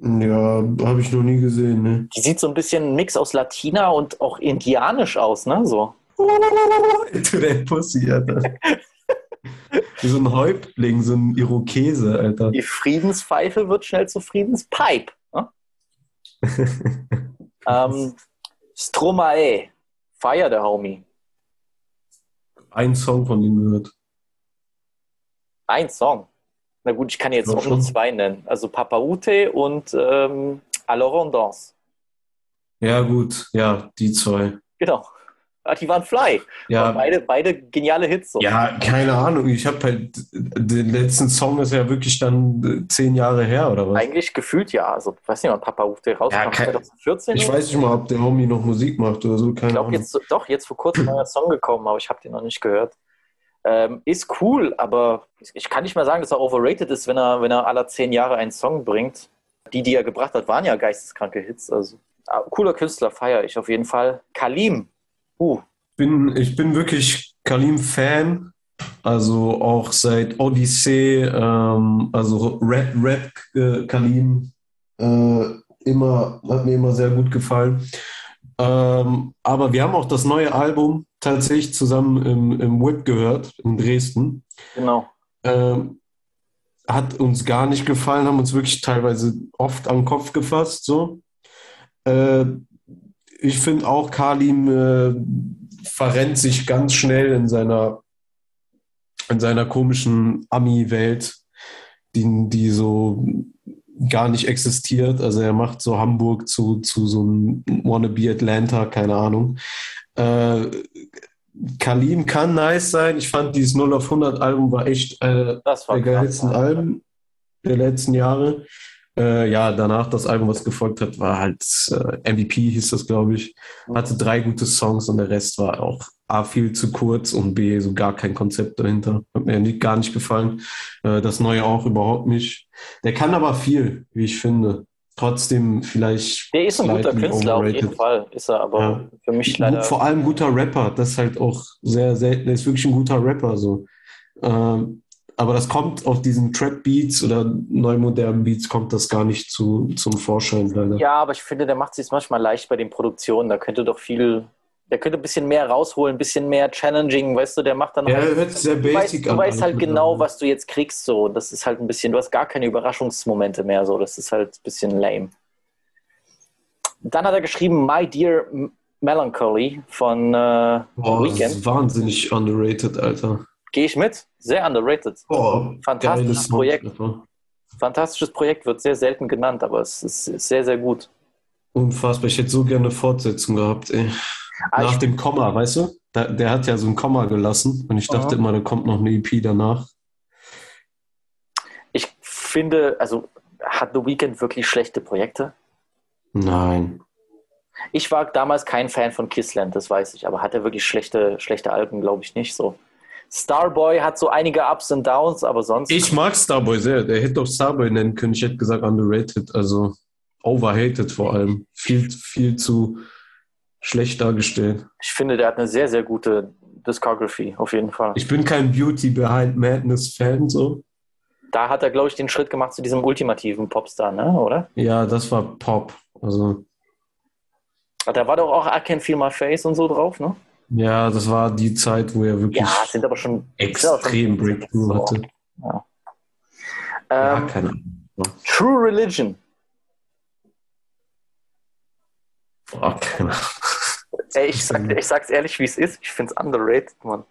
Ja, habe ich noch nie gesehen, ne? Die sieht so ein bisschen ein Mix aus Latina und auch indianisch aus, ne? So. To that Pussy, Alter. Wie so ein Häuptling, so ein Irokese, Alter. Die Friedenspfeife wird schnell zu Friedenspipe. Ne? ähm, Stromae, Feier der Homie. Ein Song von ihm gehört. Ein Song. Na gut, ich kann jetzt auch nur zwei nennen. Also Papa Ute und ähm, Alors on danse. Ja, gut, ja, die zwei. Genau. Ah, die waren fly. Ja, Beide, beide geniale Hits. So. Ja, keine Ahnung. Ich habe halt, den letzten Song ist ja wirklich dann äh, zehn Jahre her oder was? Eigentlich gefühlt ja. Also, ich weiß nicht, wann Papa Ute rauskam. Ja, kein- 2014? Ich weiß nicht mal, ob der Homie noch Musik macht oder so, Ich keine glaube Ahnung. jetzt, doch, jetzt vor kurzem neuer Song gekommen, aber ich habe den noch nicht gehört. Ähm, ist cool, aber ich kann nicht mal sagen, dass er overrated ist, wenn er, wenn er alle zehn Jahre einen Song bringt. Die, die er gebracht hat, waren ja geisteskranke Hits. Also ah, cooler Künstler, feiere ich auf jeden Fall. Kalim. Uh, bin, ich bin wirklich Kalim-Fan. Also auch seit Odyssey, ähm, also Rap, Rap äh, Kalim, äh, immer, hat mir immer sehr gut gefallen. Ähm, aber wir haben auch das neue Album tatsächlich zusammen im, im Whip gehört, in Dresden. genau. Ähm, hat uns gar nicht gefallen, haben uns wirklich teilweise oft den Kopf gefasst. So. Äh, ich finde auch, Kalim äh, verrennt sich ganz schnell in seiner, in seiner komischen Ami-Welt, die, die so gar nicht existiert. Also er macht so Hamburg zu, zu so einem Wannabe Atlanta, keine Ahnung. Äh, Kalim kann nice sein. Ich fand dieses 0 auf 100 Album war echt äh, Das war der geilsten. Alben der letzten Jahre. Äh, ja, danach das Album, was gefolgt hat, war halt äh, MVP, hieß das, glaube ich. Hatte drei gute Songs und der Rest war auch A, viel zu kurz und B, so gar kein Konzept dahinter. Hat mir nicht, gar nicht gefallen. Äh, das Neue auch überhaupt nicht. Der kann aber viel, wie ich finde. Trotzdem vielleicht. Der ist ein guter Künstler, auf overrated. jeden Fall. Ist er, aber Ja. für mich leider. Vor allem guter Rapper, das ist halt auch sehr selten. Der ist wirklich ein guter Rapper so. Ähm, aber das kommt auf diesen Trap-Beats oder neumodernen Beats kommt das gar nicht zu, zum Vorschein leider. Ja, aber ich finde, der macht es sich manchmal leicht bei den Produktionen. Da könnte doch viel. Der könnte ein bisschen mehr rausholen, ein bisschen mehr challenging, weißt du, der macht dann Ja, halt- hört sehr Du weißt, basic du an. weißt halt genau, was du jetzt kriegst. So, das ist halt ein bisschen. Du hast gar keine Überraschungsmomente mehr. So, das ist halt ein bisschen lame. Dann hat er geschrieben My Dear Melancholy von äh, das Weekend. ist wahnsinnig underrated, Alter. Gehe ich mit. Sehr underrated. Boah, Fantastisches Projekt. Fantastisches Projekt, wird sehr selten genannt, aber es ist, sehr, sehr gut. Unfassbar. Ich hätte so gerne eine Fortsetzung gehabt, ey. Ah, Nach dem Komma, weißt du? Da, der hat ja so ein Komma gelassen und ich dachte Mhm. immer, da kommt noch eine EP danach. ich finde, also hat The Weeknd wirklich schlechte Projekte? Nein. Ich war damals kein Fan von Kissland, das weiß ich, aber hat er wirklich schlechte, schlechte Alben, glaube ich nicht so. Starboy hat so einige Ups und Downs, aber sonst. Ich mag Starboy sehr. Der hätte auch Starboy nennen können. Ich hätte gesagt underrated, also overhated vor allem. Viel, viel zu schlecht dargestellt. Ich finde, der hat eine sehr, sehr gute Discography, auf jeden Fall. Ich bin kein Beauty Behind Madness Fan, so. da hat er, glaube ich, den Schritt gemacht zu diesem ultimativen Popstar, ne? oder? Ja, das war Pop. Also, Da war doch auch I Can Feel My Face und so drauf, ne? Ja, das war die Zeit, wo er wirklich Ja, sind aber schon extrem Breakthrough hatte. Ja, Ähm, keine Ahnung. True Religion. Oh, keine Ahnung. Ey, ich, sag, ich sag's ehrlich, wie es ist. Ich find's underrated, Mann.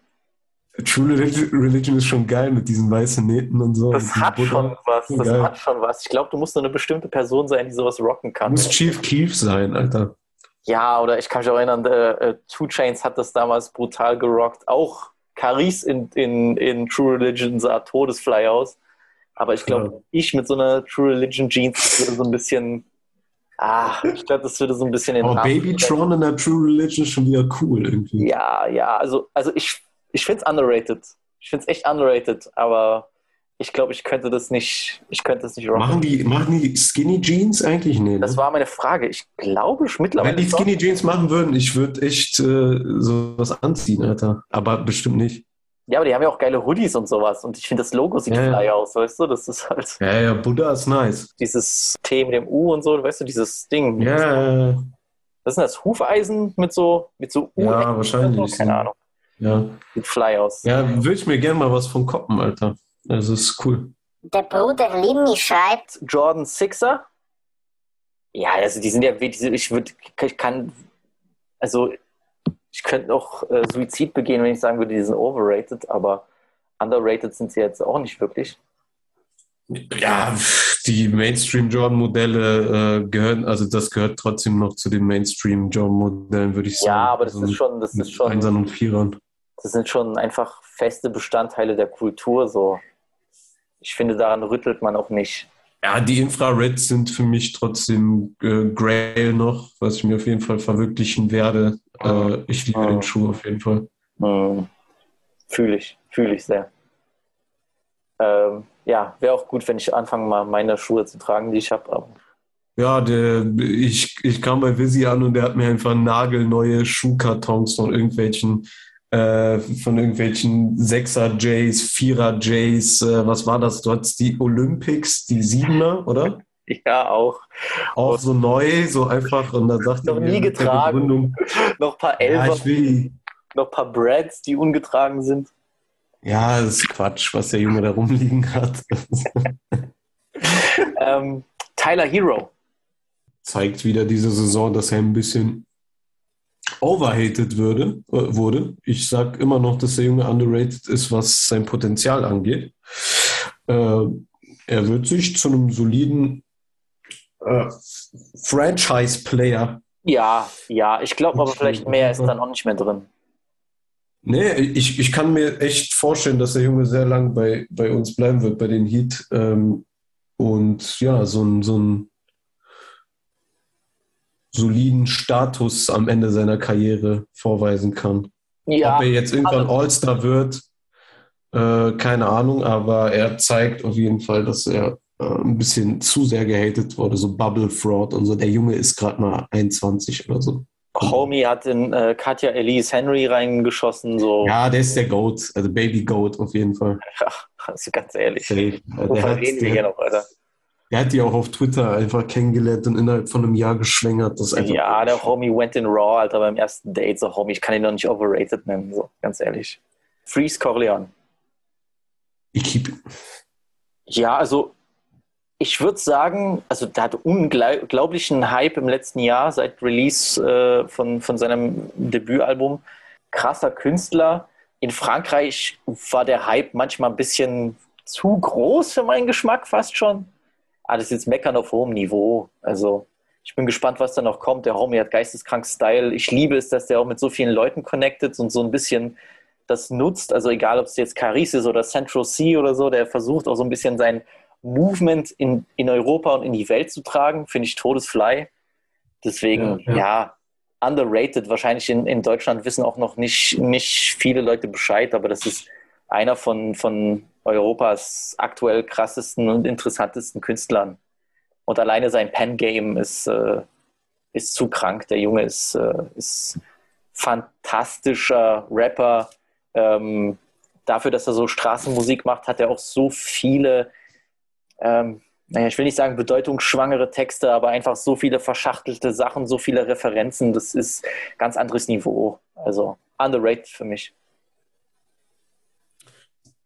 True Religion, ist schon geil mit diesen weißen Nähten und so. Das Mit hat schon was. Das Geil. hat schon was. Ich glaube, du musst nur eine bestimmte Person sein, die sowas rocken kann. Muss Chief Keef sein, Alter. Ja, oder ich kann mich auch erinnern, äh, äh, Two Chains hat das damals brutal gerockt. Auch Caris in, in, in True Religion sah todesfly aus. Aber ich glaube, Ja. ich mit so einer True Religion Jeans würde so ein bisschen. Ah, ich glaube, das würde so ein bisschen in den Aber Babytron in der True Religion ist schon wieder cool irgendwie. Ja, ja, also, also ich, ich finde es underrated. Ich finde es echt underrated, aber ich glaube, ich könnte das nicht, ich könnte das nicht rocken. Machen die, machen die Skinny Jeans eigentlich? Nee, ne? Das war meine Frage. Ich glaube Wenn mittlerweile. die schon. Skinny Jeans machen würden, ich würde echt äh, sowas anziehen, Alter. Aber bestimmt nicht. Ja, aber die haben ja auch geile Hoodies und sowas. Und ich finde, das Logo sieht Ja, ja. fly aus, weißt du? Das ist halt Ja, ja, Buddha ist nice. dieses T mit dem U und so, weißt du, dieses Ding. Ja, ja, Das ist das Hufeisen mit so, mit so U. Ja, wahrscheinlich. Keine Ahnung. ja. Sieht fly aus. Ja, würde ich mir gerne mal was von koppen, Alter. Also ist cool. Der Bruder Limmy schreibt, Jordan Sixer. Ja, also die sind ja, ich würde, ich kann, also ich könnte auch äh, Suizid begehen, wenn ich sagen würde, die sind overrated, aber underrated sind sie jetzt auch nicht wirklich. Ja, die Mainstream-Jordan-Modelle äh, gehören, also das gehört trotzdem noch zu den Mainstream-Jordan-Modellen, würde ich sagen. Ja, aber das Also ist schon, das ist schon, Einsern und Vierern. das sind schon einfach feste Bestandteile der Kultur. So, ich finde, daran rüttelt man auch nicht. Ja, die Infrareds sind für mich trotzdem äh, Grail noch, was ich mir auf jeden Fall verwirklichen werde. Äh, ich liebe Mhm. den Schuh auf jeden Fall. Hm. Fühle ich, fühle ich sehr. Ähm, ja, wäre auch gut, wenn ich anfange, mal meine Schuhe zu tragen, die ich habe. Ja, der, ich, ich kam bei Visi an und der hat mir einfach nagelneue Schuhkartons von irgendwelchen, äh, von irgendwelchen Sechser Jays, Vierer Jays, äh, was war das? Du hattest die Olympics, die Siebener, oder? ja, auch. Auch so neu, so einfach. Und da sagte Noch er nie getragen. Noch ein paar Ja, Elfer, die. noch ein paar Brads, die ungetragen sind. Ja, das ist Quatsch, was der Junge da rumliegen hat. Ähm, Tyler Hero. Zeigt wieder diese Saison, dass er ein bisschen overhated würde, äh, wurde. Ich sag immer noch, dass der Junge underrated ist, was sein Potenzial angeht. Äh, er wird sich zu einem soliden äh, Franchise-Player. Ja, ja, ich glaube aber vielleicht mehr ist dann auch nicht mehr drin. Nee, ich, ich kann mir echt vorstellen, dass der Junge sehr lang bei, bei uns bleiben wird, bei den Heat. Ähm, und ja, so ein, so ein soliden Status am Ende seiner Karriere vorweisen kann. Ja, Ob er jetzt irgendwann All-Star wird, äh, keine Ahnung, aber er zeigt auf jeden Fall, dass er äh, ein bisschen zu sehr gehatet wurde, so Bubble Fraud und so. Der Junge ist gerade mal 21 oder so. Homie hat in äh, Katja Elise Henry reingeschossen, so. Ja, der ist der Goat, also Baby Goat auf jeden Fall. Ach, also ganz ehrlich. Wovon Der hat, reden wir hier der, noch, Alter? Der hat die auch auf Twitter einfach kennengelernt und innerhalb von einem Jahr geschwängert. Das einfach Ja, der Homie went in Raw, Alter, beim ersten Date. So, Homie, ich kann ihn noch nicht overrated nennen, so, ganz ehrlich. Freeze Corleone. ich keep, Ja, also ich würde sagen, also der hat unglaublichen Hype im letzten Jahr seit Release äh, von, von seinem Debütalbum. Krasser Künstler. In Frankreich war der Hype manchmal ein bisschen zu groß für meinen Geschmack fast schon. Das ist jetzt Meckern auf hohem Niveau. Also ich bin gespannt, was da noch kommt. Der Homie hat geisteskrank Style. Ich liebe es, dass der auch mit so vielen Leuten connected und so ein bisschen das nutzt. Also egal, ob es jetzt Caris ist oder Central C oder so, der versucht auch so ein bisschen sein Movement in, in Europa und in die Welt zu tragen, finde ich todesfly. Deswegen, Ja, ja, ja. underrated. Wahrscheinlich in, in Deutschland wissen auch noch nicht, nicht viele Leute Bescheid, aber das ist einer von, von Europas aktuell krassesten und interessantesten Künstlern. Und alleine sein Pen-Game ist, äh, ist zu krank. Der Junge ist, äh, ist fantastischer Rapper. Ähm, dafür, dass er so Straßenmusik macht, hat er auch so viele, ähm, naja, ich will nicht sagen bedeutungsschwangere Texte, aber einfach so viele verschachtelte Sachen, so viele Referenzen. Das ist ganz anderes Niveau. Also underrated für mich.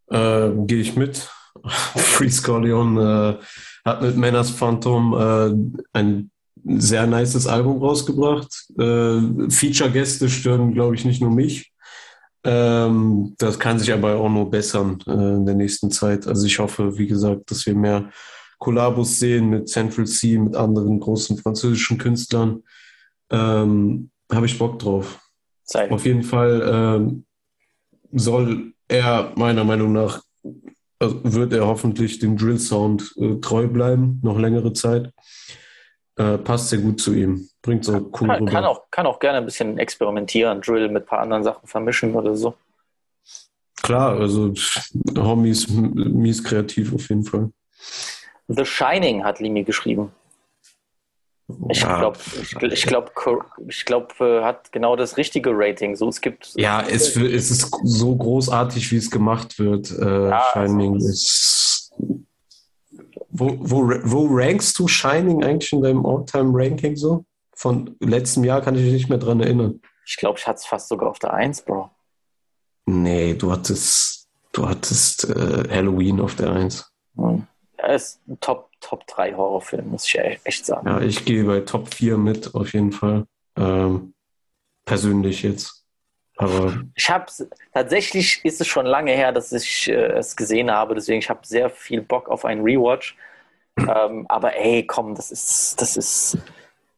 Äh, gehe ich mit. Free Scorleone äh, hat mit Menas Phantom äh, ein sehr nices Album rausgebracht. Äh, Feature-Gäste stören, glaube ich, nicht nur mich. Ähm, das kann sich aber auch nur bessern äh, in der nächsten Zeit. Also ich hoffe, wie gesagt, dass wir mehr Kollabos sehen mit Central C, mit anderen großen französischen Künstlern. Ähm, Habe ich Bock drauf. Sei. Auf jeden Fall ähm, soll er meiner Meinung nach, also wird er hoffentlich dem Drill-Sound äh, treu bleiben, noch längere Zeit. Äh, passt sehr gut zu ihm. Bringt so cool Kann, rüber. kann, auch, kann auch gerne ein bisschen experimentieren, Drill mit ein paar anderen Sachen vermischen oder so. Klar, also Homie ist m- mies kreativ auf jeden Fall. The Shining hat Limi geschrieben. Ich glaube, ich, glaube, ich glaub, äh, hat genau das richtige Rating. So, es gibt Ja, es, es ist so großartig, wie es gemacht wird. Äh, Ja, Shining also- ist. Wo, wo, wo rankst du Shining eigentlich in deinem All-Time-Ranking so? Von letztem Jahr kann ich mich nicht mehr dran erinnern. Ich glaube, ich hatte es fast sogar auf der 1, Bro. Nee, du hattest, du hattest äh, Halloween auf der Eins. Hm. Ist ein Top, Top 3 Horrorfilm, muss ich e- echt sagen. Ja, ich gehe bei Top 4 mit, auf jeden Fall. Ähm, persönlich jetzt. Aber Ich habe tatsächlich ist es schon lange her, dass ich äh, es gesehen habe, deswegen ich habe sehr viel Bock auf einen Rewatch. Ähm, aber ey, komm, das ist das ist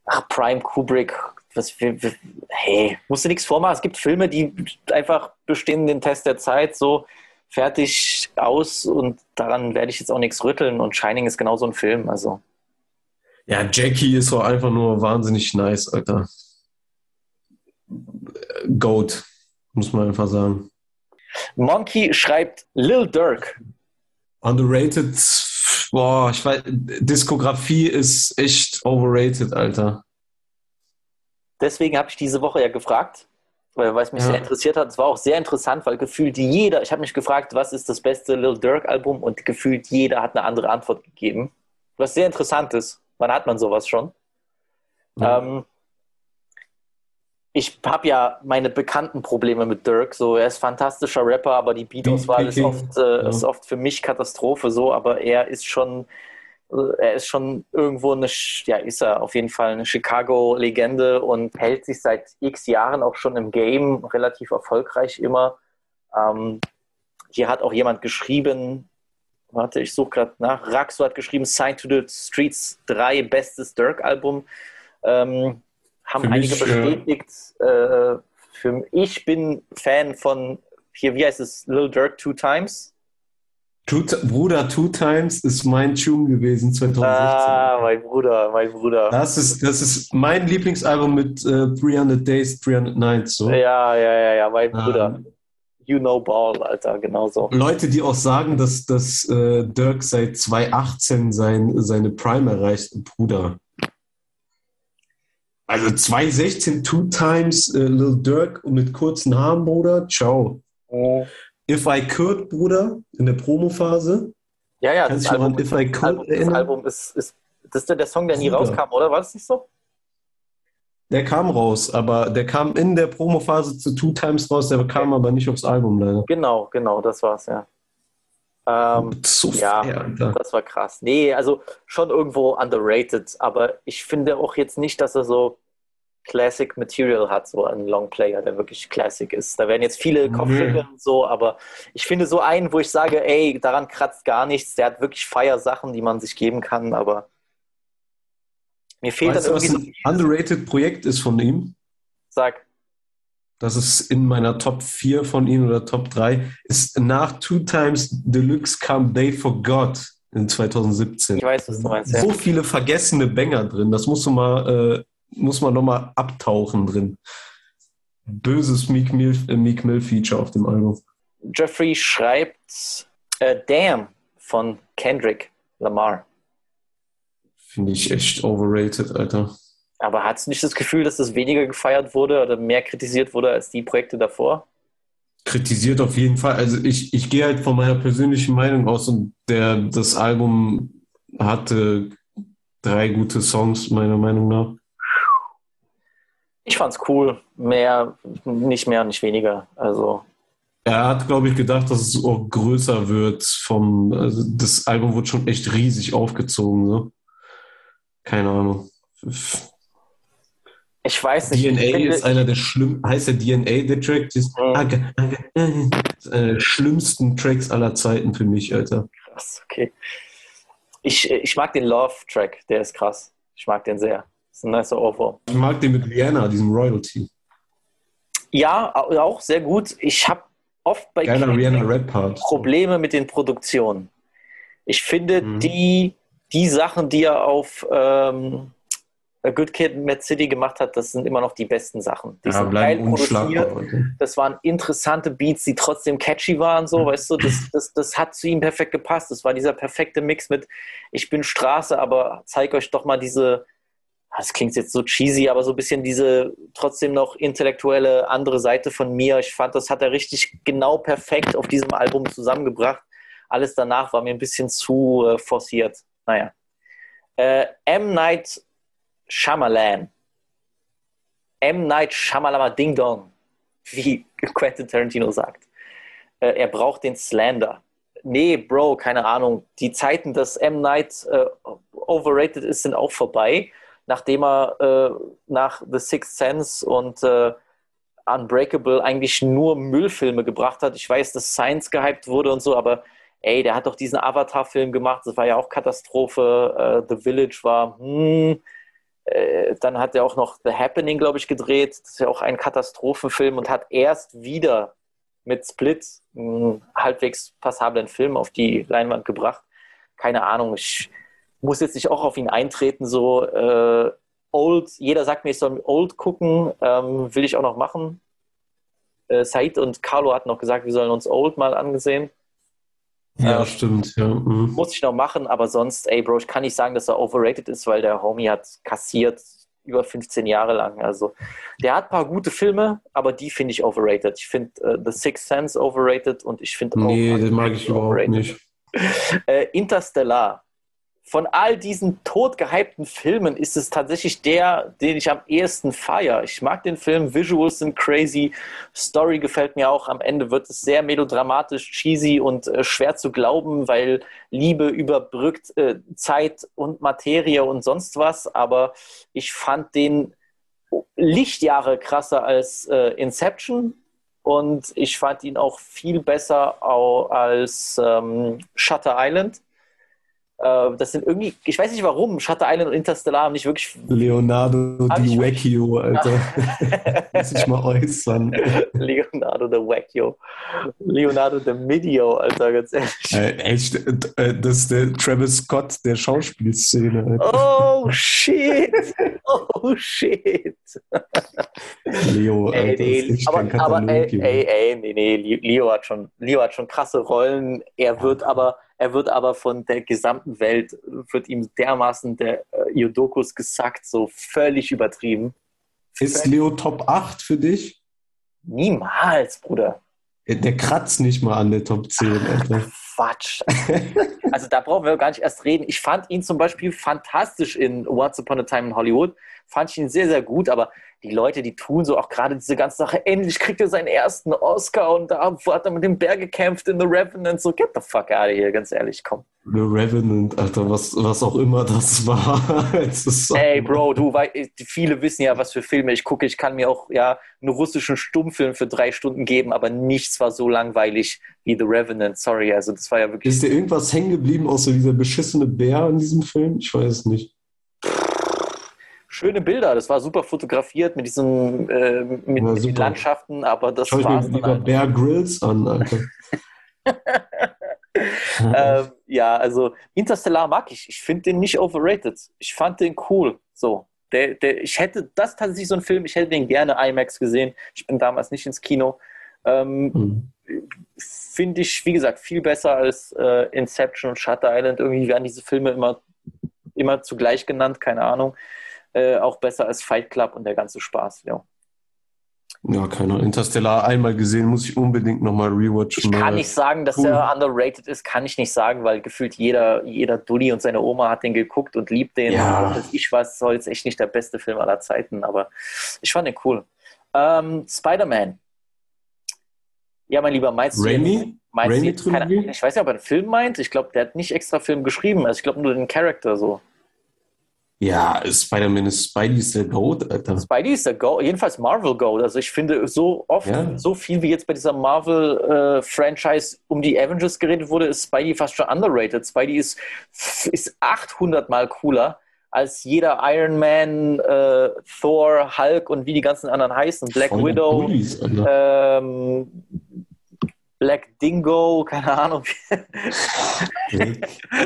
ach, Prime Kubrick. Was wir, wir, hey, musst du nichts vormachen. Es gibt Filme, die einfach bestehen den Test der Zeit so fertig aus und daran werde ich jetzt auch nichts rütteln und Shining ist genau so ein Film. Also ja, Jackie ist auch einfach nur wahnsinnig nice, Alter. Goat, muss man einfach sagen. Monkey schreibt Lil Durk. Underrated, boah, ich weiß, Diskografie ist echt overrated, Alter. Deswegen habe ich diese Woche ja gefragt, weil weil es mich Ja. sehr interessiert hat. Es war auch sehr interessant, weil gefühlt jeder, ich habe mich gefragt, was ist das beste Lil Durk Album und gefühlt jeder hat eine andere Antwort gegeben. Was sehr interessant ist. Wann hat man sowas schon? Ja. Ähm, ich habe ja meine bekannten Probleme mit Dirk. So, er ist fantastischer Rapper, aber die Beat-Auswahl ist oft, äh, ja. ist oft für mich Katastrophe. So, aber er ist schon, äh, er ist schon irgendwo eine, ja, ist er auf jeden Fall eine Chicago-Legende und hält sich seit X Jahren auch schon im Game relativ erfolgreich immer. Ähm, hier hat auch jemand geschrieben, warte, ich suche gerade nach. Raxo hat geschrieben, Sign to the Streets 3, bestes Dirk-Album. Ähm, haben Für mich, einige äh, bestätigt. Äh, für, ich bin Fan von, hier, wie heißt es, Lil Durk Two Times. Two, Bruder, Two Times ist mein Tune gewesen 2016. Ah, mein Bruder, mein Bruder. Das ist, das ist mein Lieblingsalbum mit äh, 300 Days, 300 Nights. So. Ja, ja, ja, ja, mein Bruder. Ähm, You know Ball, Alter, genauso. Leute, die auch sagen, dass, dass äh, Dirk seit 2018 sein, seine Prime erreicht, Bruder. Also 2016 Two Times äh, Lil Dirk mit kurzen Haaren, Bruder. Ciao. If I Could, Bruder, in der Promophase. Ja, ja, Kannst das Album, If I das Could Album, das? Album ist, ist, das ist der Song, der nie Bruder. rauskam, oder? War das nicht so? Der kam raus, aber der kam in der Promophase zu Two Times raus, der kam aber nicht aufs Album leider. Genau, genau, das war's, ja. Ähm, so ja. fair. Das war krass. Nee, also schon irgendwo underrated, aber ich finde auch jetzt nicht, dass er so Classic Material hat, so ein Longplayer, der wirklich Classic ist. Da werden jetzt viele Nee. Kopfschütteln und so, aber ich finde so einen, wo ich sage, ey, daran kratzt gar nichts, der hat wirklich Feier-Sachen, die man sich geben kann, aber mir fehlt Weißt du, dann was irgendwie so, ein underrated Projekt ist von ihm? sag, Das ist in meiner Top 4 von ihm oder Top 3. Ist nach Two Times Deluxe kam They Forgot in 2017. ich weiß, was du meinst, ja. So viele vergessene Banger drin. Das musst du mal, äh, muss man nochmal abtauchen drin. Böses Meek Mill, äh, Meek Mill Feature auf dem Album. Jeffrey schreibt äh, Damn von Kendrick Lamar. Finde ich echt overrated, Alter. Aber hast du nicht das Gefühl, dass das weniger gefeiert wurde oder mehr kritisiert wurde als die Projekte davor? Kritisiert auf jeden Fall. Also ich, ich gehe halt von meiner persönlichen Meinung aus und der, das Album hatte drei gute Songs, meiner Meinung nach. Ich fand's cool. Mehr, nicht mehr, nicht weniger. Also, Er hat, glaube ich, gedacht, dass es auch größer wird vom, also das Album wurde schon echt riesig aufgezogen, so. Keine Ahnung. ich weiß nicht. DNA finde, ist einer der schlimm, heißt der DNA, der Track, ist, Mhm. Einer der schlimmsten Tracks aller Zeiten für mich, Alter. krass, okay. Ich, ich mag den Love-Track, der ist krass. Ich mag den sehr. Das ist ein nicer Ohrwurm. Ich mag den mit Rihanna, diesem Royalty. Ja, au- auch sehr gut. Ich habe oft bei. Probleme mit den Produktionen. Ich finde, Mhm. die, die Sachen, die er auf ähm, A Good Kid, Mad City gemacht hat, das sind immer noch die besten Sachen. Die Ja, sind geil produziert. Alter. Das waren interessante Beats, die trotzdem catchy waren, so, Mhm. weißt du, das, das, das hat zu ihm perfekt gepasst. Das war dieser perfekte Mix mit Ich bin Straße, aber zeig euch doch mal diese, das klingt jetzt so cheesy, aber so ein bisschen diese trotzdem noch intellektuelle andere Seite von mir. Ich fand, das hat er richtig genau perfekt auf diesem Album zusammengebracht. Alles danach war mir ein bisschen zu äh, forciert. Naja. Äh, M. Night Shyamalan. M. Night Shyamalama Ding Dong, wie Quentin Tarantino sagt. Äh, er braucht den Slander. Nee, Bro, keine Ahnung. Die Zeiten, dass M. Night äh, overrated ist, sind auch vorbei. Nachdem er äh, nach The Sixth Sense und äh, Unbreakable eigentlich nur Müllfilme gebracht hat. Ich weiß, dass Science gehypt wurde und so, aber ey, der hat doch diesen Avatar-Film gemacht. Das war ja auch Katastrophe. Äh, The Village war, hm, äh, dann hat er auch noch The Happening, glaube ich, gedreht. Das ist ja auch ein Katastrophenfilm und hat erst wieder mit Split einen halbwegs passablen Film auf die Leinwand gebracht. Keine Ahnung, ich muss jetzt nicht auch auf ihn eintreten, so äh, Old, jeder sagt mir, ich soll Old gucken, ähm, will ich auch noch machen. Äh, Said und Carlo hatten noch gesagt, wir sollen uns Old mal angesehen. Ja, Ja. stimmt, ja. mhm. Muss ich noch machen, aber sonst, ey, Bro, ich kann nicht sagen, dass er overrated ist, weil der Homie hat kassiert über 15 Jahre lang. Also, der hat ein paar gute Filme, aber die finde ich overrated. Ich finde äh, The Sixth Sense overrated und ich finde Nee, den mag ich überhaupt overrated. nicht. Äh, Interstellar. Von all diesen totgehypten Filmen ist es tatsächlich der, den ich am ehesten feiere. Ich mag den Film, Visuals sind crazy, Story gefällt mir auch. Am Ende wird es sehr melodramatisch, cheesy und äh, schwer zu glauben, weil Liebe überbrückt äh, Zeit und Materie und sonst was. Aber ich fand den Lichtjahre krasser als äh, Inception und ich fand ihn auch viel besser als ähm, Shutter Island. Äh, das sind irgendwie, ich weiß nicht warum, Shutter Island und Interstellar haben nicht wirklich. Leonardo Di Vecchio, Alter. Muss ich mal äußern. Leonardo the Wackio. Leonardo the Midio, Alter, ganz ehrlich. Äh, echt, äh, das ist der Travis Scott der Schauspielszene. Alter. Oh shit! Oh shit! Leo, Alter. Ey, das ist nee, echt aber, kein aber ey, ey, ey, nee, nee, Leo hat schon, Leo hat schon krasse Rollen. Er wird aber, er wird aber von der gesamten Welt, wird ihm dermaßen der äh, Jodokus gesackt, so völlig übertrieben. Ist Leo Top 8 für dich? Niemals, Bruder. Der, der kratzt nicht mal an der Top 10, Alter. Quatsch. Also da brauchen wir gar nicht erst reden. Ich fand ihn zum Beispiel fantastisch in Once Upon a Time in Hollywood. Fand ich ihn sehr, sehr gut, aber die Leute, die tun so auch gerade diese ganze Sache, endlich kriegt er seinen ersten Oscar und da hat er mit dem Bär gekämpft in The Revenant. So, get the fuck out of here, ganz ehrlich, komm. The Revenant, Alter, was, was auch immer das war. So- Ey, Bro, du weißt, viele wissen ja, was für Filme ich gucke. Ich kann mir auch ja einen russischen Stummfilm für drei Stunden geben, aber nichts war so langweilig wie The Revenant. Sorry, also das war ja wirklich. Ist dir irgendwas hängen geblieben, außer dieser beschissene Bär in diesem Film? Ich weiß es nicht. Schöne Bilder. Das war super fotografiert mit diesen äh, mit, Ja, mit. Landschaften, aber das Schau ich mir lieber halt. Bear Grylls an, Alter. Ähm, ja, also Interstellar mag ich. Ich finde den nicht overrated. Ich fand den cool. So. Der, der, ich hätte, das tatsächlich so ein Film, ich hätte den gerne IMAX gesehen. Ich bin damals nicht ins Kino. Ähm, Hm. finde ich, wie gesagt, viel besser als äh, Inception und Shutter Island. Irgendwie werden diese Filme immer, immer zugleich genannt, keine Ahnung. Äh, auch besser als Fight Club und der ganze Spaß. Ja. Ja, keine Ahnung. Interstellar einmal gesehen, muss ich unbedingt nochmal rewatchen. Ich kann nicht sagen, dass Cool. er underrated ist, kann ich nicht sagen, weil gefühlt jeder, jeder Dulli und seine Oma hat den geguckt und liebt den. Ja. Und ich weiß, soll jetzt echt nicht der beste Film aller Zeiten, aber ich fand den cool. Ähm, Spider-Man. Ja, mein Lieber, meinst du Raimi? meinst du Raimi keine, ich weiß nicht, ob er einen Film meint. Ich glaube, der hat nicht extra Film geschrieben. Also ich glaube nur den Charakter so. Ja, Spider-Man ist Spidey ist der Goat, Alter. Spidey ist der Go, jedenfalls Marvel Goat. Also ich finde so oft, Ja. so viel wie jetzt bei dieser Marvel-Franchise um die Avengers geredet wurde, ist Spidey fast schon underrated. Spidey ist, ist 800 Mal cooler als jeder Iron Man, äh, Thor, Hulk und wie die ganzen anderen heißen. Black Voll Widow, Bullies, ähm, Black Dingo, keine Ahnung,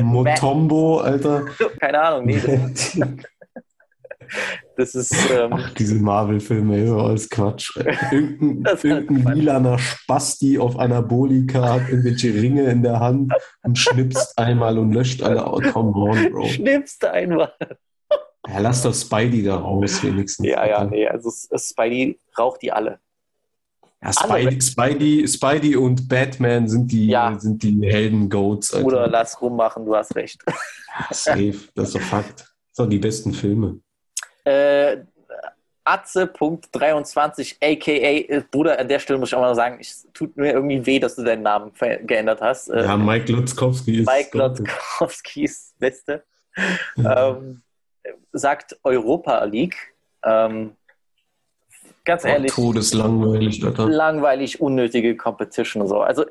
Motombo, Alter. keine Ahnung, nee, das, das ist, ähm, Ach, diese Marvel-Filme, doch alles Quatsch. Irgendein, ist irgendein lilaner Spasti auf einer Bolika hat irgendwelche Ringe in der Hand und schnipst einmal und löscht alle. Oh, come on, Bro. schnippst einmal. Ja, lass doch Spidey da raus, wenigstens. Ja, ja, nee, also Spidey raucht die alle. Ja, Spidey, Spidey, Spidey und Batman sind die, Ja. sind die Helden-Goats. Oder lass rummachen, du hast recht. Safe, das ist doch Fakt. Das sind die besten Filme. Äh, Atze.23, aka, äh, Bruder, an der Stelle muss ich auch mal sagen, es tut mir irgendwie weh, dass du deinen Namen geändert hast. Äh, Ja, Mike Lutzkowski ist. Mike Lotkowski ist Beste. ähm, sagt Europa League. Ähm, ganz Oh, ehrlich, Todeslangweilig, Alter. langweilig, unnötige Competition und so. Also,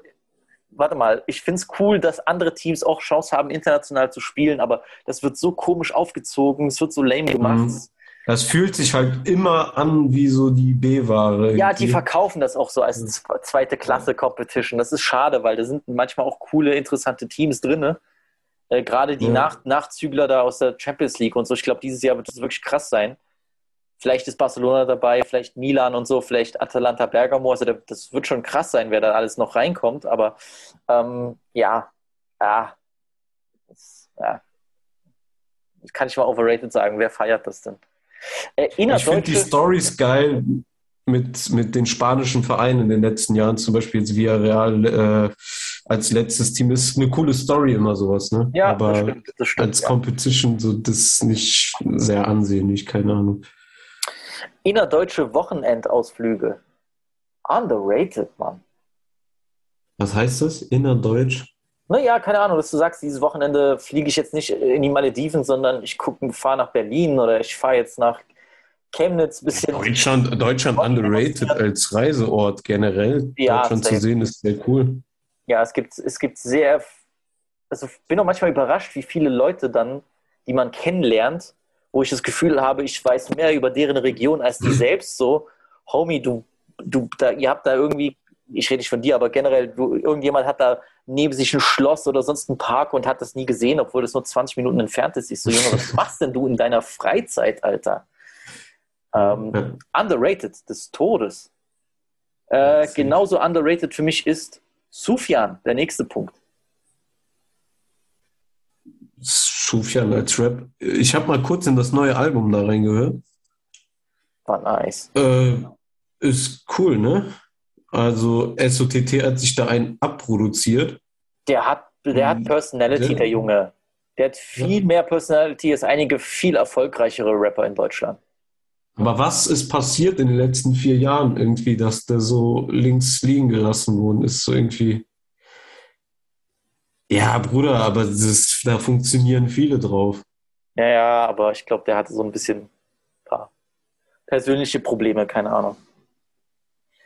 warte mal, ich finde es cool, dass andere Teams auch Chance haben, international zu spielen, aber das wird so komisch aufgezogen, es wird so lame gemacht. Mhm. Das fühlt sich halt immer an wie so die B-Ware. Ja, die verkaufen das auch so als zwe- zweite Klasse Competition. Das ist schade, weil da sind manchmal auch coole, interessante Teams drin. Äh, Gerade die Ja. Nach Nachzügler da aus der Champions League und so. Ich glaube, dieses Jahr wird das wirklich krass sein. Vielleicht ist Barcelona dabei, vielleicht Milan und so, vielleicht Atalanta Bergamo. Also da- das wird schon krass sein, wer da alles noch reinkommt. Aber ähm, ja, ja, das, ja. Das kann ich mal overrated sagen. Wer feiert das denn? Äh, Ich finde die Stories geil mit, mit den spanischen Vereinen in den letzten Jahren, zum Beispiel jetzt Villarreal äh, als letztes Team. Ist eine coole Story immer sowas, ne? Ja, Aber das stimmt. Das stimmt als ja. Competition so das ist nicht sehr ansehnlich, keine Ahnung. Innerdeutsche Wochenendausflüge. Underrated, Mann. Was heißt das? Innerdeutsch? Naja, keine Ahnung, dass du sagst, dieses Wochenende fliege ich jetzt nicht in die Malediven, sondern ich gucke, fahre nach Berlin oder ich fahre jetzt nach Chemnitz ein bisschen. Deutschland, Deutschland underrated als Reiseort generell. Ja, Deutschland zu sehen ist sehr cool. Ja, es gibt, es gibt sehr also bin auch manchmal überrascht, wie viele Leute dann, die man kennenlernt, wo ich das Gefühl habe, ich weiß mehr über deren Region als die selbst so. Homie, du, du, da, ihr habt da irgendwie, ich rede nicht von dir, aber generell, du, irgendjemand hat da neben sich ein Schloss oder sonst einen Park und hat das nie gesehen, obwohl das nur 20 Minuten entfernt ist. Ich so, Junge, was machst denn du in deiner Freizeit, Alter? Ähm, underrated des Todes. Äh, genauso underrated für mich ist Sufjan, der nächste Punkt. Sufjan als Rap. Ich habe mal kurz in das neue Album da reingehört. War nice. Äh, ist cool, ne? Also SOTT hat sich da einen abproduziert. Der hat, der hat Personality, Ja. der Junge. Der hat viel mehr Personality als einige viel erfolgreichere Rapper in Deutschland. Aber was ist passiert in den letzten vier Jahren irgendwie, dass der so links liegen gelassen worden ist? So irgendwie. Ja, Bruder, aber das, da funktionieren viele drauf. Ja, ja, aber ich glaube, der hatte so ein bisschen paar persönliche Probleme, keine Ahnung.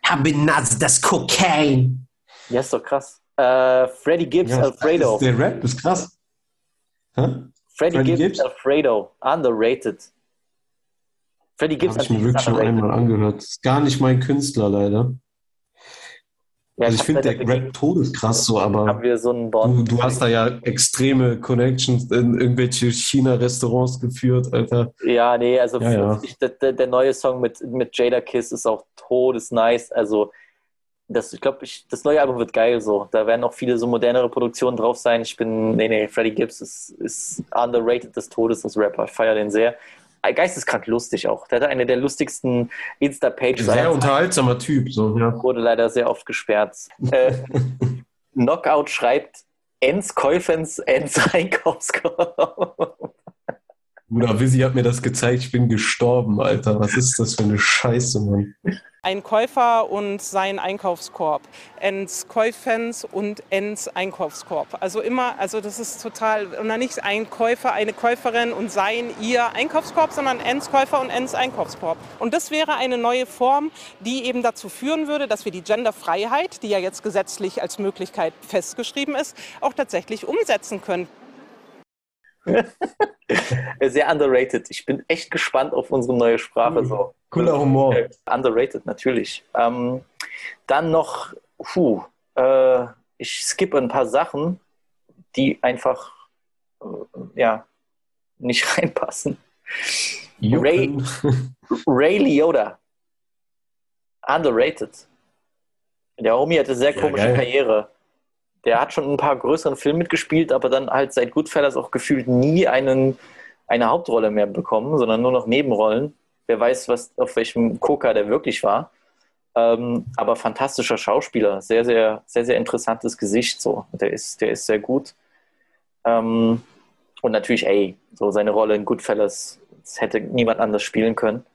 Habinaz, das Kokain. Ja, ist doch krass. Äh, Freddie Gibbs, Alfredo. Der Rap ist krass. Hä? Freddie, Freddie Gibbs, Gibbs? Alfredo. Underrated. Freddie Gibbs Habe ich mir wirklich ist schon underrated. einmal angehört. Ist gar nicht mein Künstler, leider. Ja, Also ich finde, der Rap todeskrass so, haben aber wir so einen du, Bond. du hast da ja extreme Connections in irgendwelche China-Restaurants geführt, Alter. Ja, nee, also Ja, ja. Der, der neue Song mit, mit Jada Kiss ist auch todesnice. Also, das, ich glaube, das neue Album wird geil so. Da werden auch viele so modernere Produktionen drauf sein. Ich bin, nee, nee, Freddie Gibbs ist, ist underrated des Todes als Rapper. Ich feiere den sehr. Äh, Geisteskrank lustig auch. Der hatte eine der lustigsten Insta-Pages. Sehr unterhaltsamer Typ, so, ja. wurde leider sehr oft gesperrt. Äh, Knockout schreibt Ens Käufens, Ens Einkaufskorb. Bruder, Visi hat mir das gezeigt, ich bin gestorben, Alter. Was ist das für eine Scheiße, Mann? Ein Käufer und sein Einkaufskorb. Ens Käufens und Ens Einkaufskorb. Also immer, also das ist total, und dann nicht ein Käufer, eine Käuferin und sein ihr Einkaufskorb, sondern Ens Käufer und Ens Einkaufskorb. Und das wäre eine neue Form, die eben dazu führen würde, dass wir die Genderfreiheit, die ja jetzt gesetzlich als Möglichkeit festgeschrieben ist, auch tatsächlich umsetzen können. Sehr underrated. Ich bin echt gespannt auf unsere neue Sprache. So. Cooler Humor. Underrated, natürlich. Ähm, dann noch, puh, äh, ich skippe ein paar Sachen, die einfach äh, ja, nicht reinpassen. Ray, Ray Liotta. Underrated. Der Homie hatte sehr Ja, komische geil. Karriere. Der hat schon ein paar größeren Filmen mitgespielt, aber dann halt seit Goodfellas auch gefühlt nie einen, eine Hauptrolle mehr bekommen, sondern nur noch Nebenrollen. Wer weiß, was, auf welchem Koka der wirklich war. Ähm, aber fantastischer Schauspieler, sehr, sehr, sehr, sehr interessantes Gesicht. So. Der ist, der ist sehr gut. Ähm, und natürlich, ey, so seine Rolle in Goodfellas, das hätte niemand anders spielen können.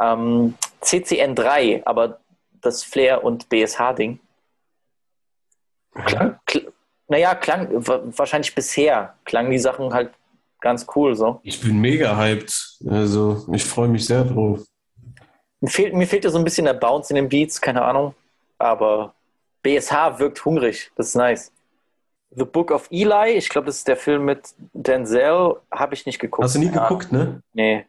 Ähm, CCN3, aber das Flair und BSH-Ding. Klar. Kl naja, klang wa- wahrscheinlich bisher klangen die Sachen halt ganz cool so. Ich bin mega hyped. Also, ich freue mich sehr drauf. Mir fehlt, mir fehlt ja so ein bisschen der Bounce in den Beats, keine Ahnung. Aber BSH wirkt hungrig, das ist nice. The Book of Eli, ich glaube, das ist der Film mit Denzel, habe ich nicht geguckt. Hast du nie Ahnung. geguckt, ne? Nee.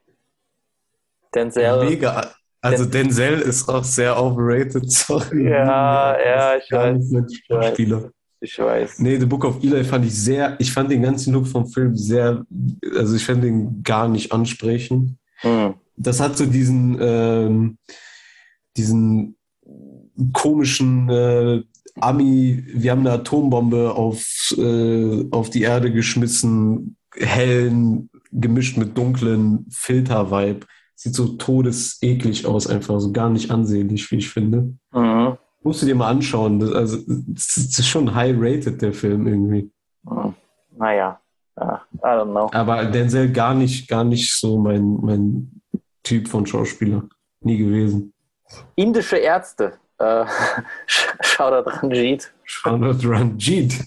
Denzel. Mega. Also Denzel ist auch sehr overrated. Sorry. Ja, ja, ich weiß. mein Schauspieler. Ich weiß. Nee, The Book of Eli fand ich sehr, ich fand den ganzen Look vom Film sehr, also ich fand den gar nicht ansprechend. Hm. Das hat so diesen, ähm, diesen komischen äh, Ami, wir haben eine Atombombe auf, äh, auf die Erde geschmissen, hellen, gemischt mit dunklen Filter-Vibe. Sieht so todeseklig aus, einfach so gar nicht ansehnlich, wie ich finde. Mhm. Musst du dir mal anschauen. Das, also, das ist schon high-rated, der Film irgendwie. Hm. Naja, ja, I don't know. Aber Denzel gar nicht, gar nicht so mein, mein Typ von Schauspieler. Nie gewesen. Indische Ärzte. Äh, Shoutout Ranjit. Shoutout Ranjit.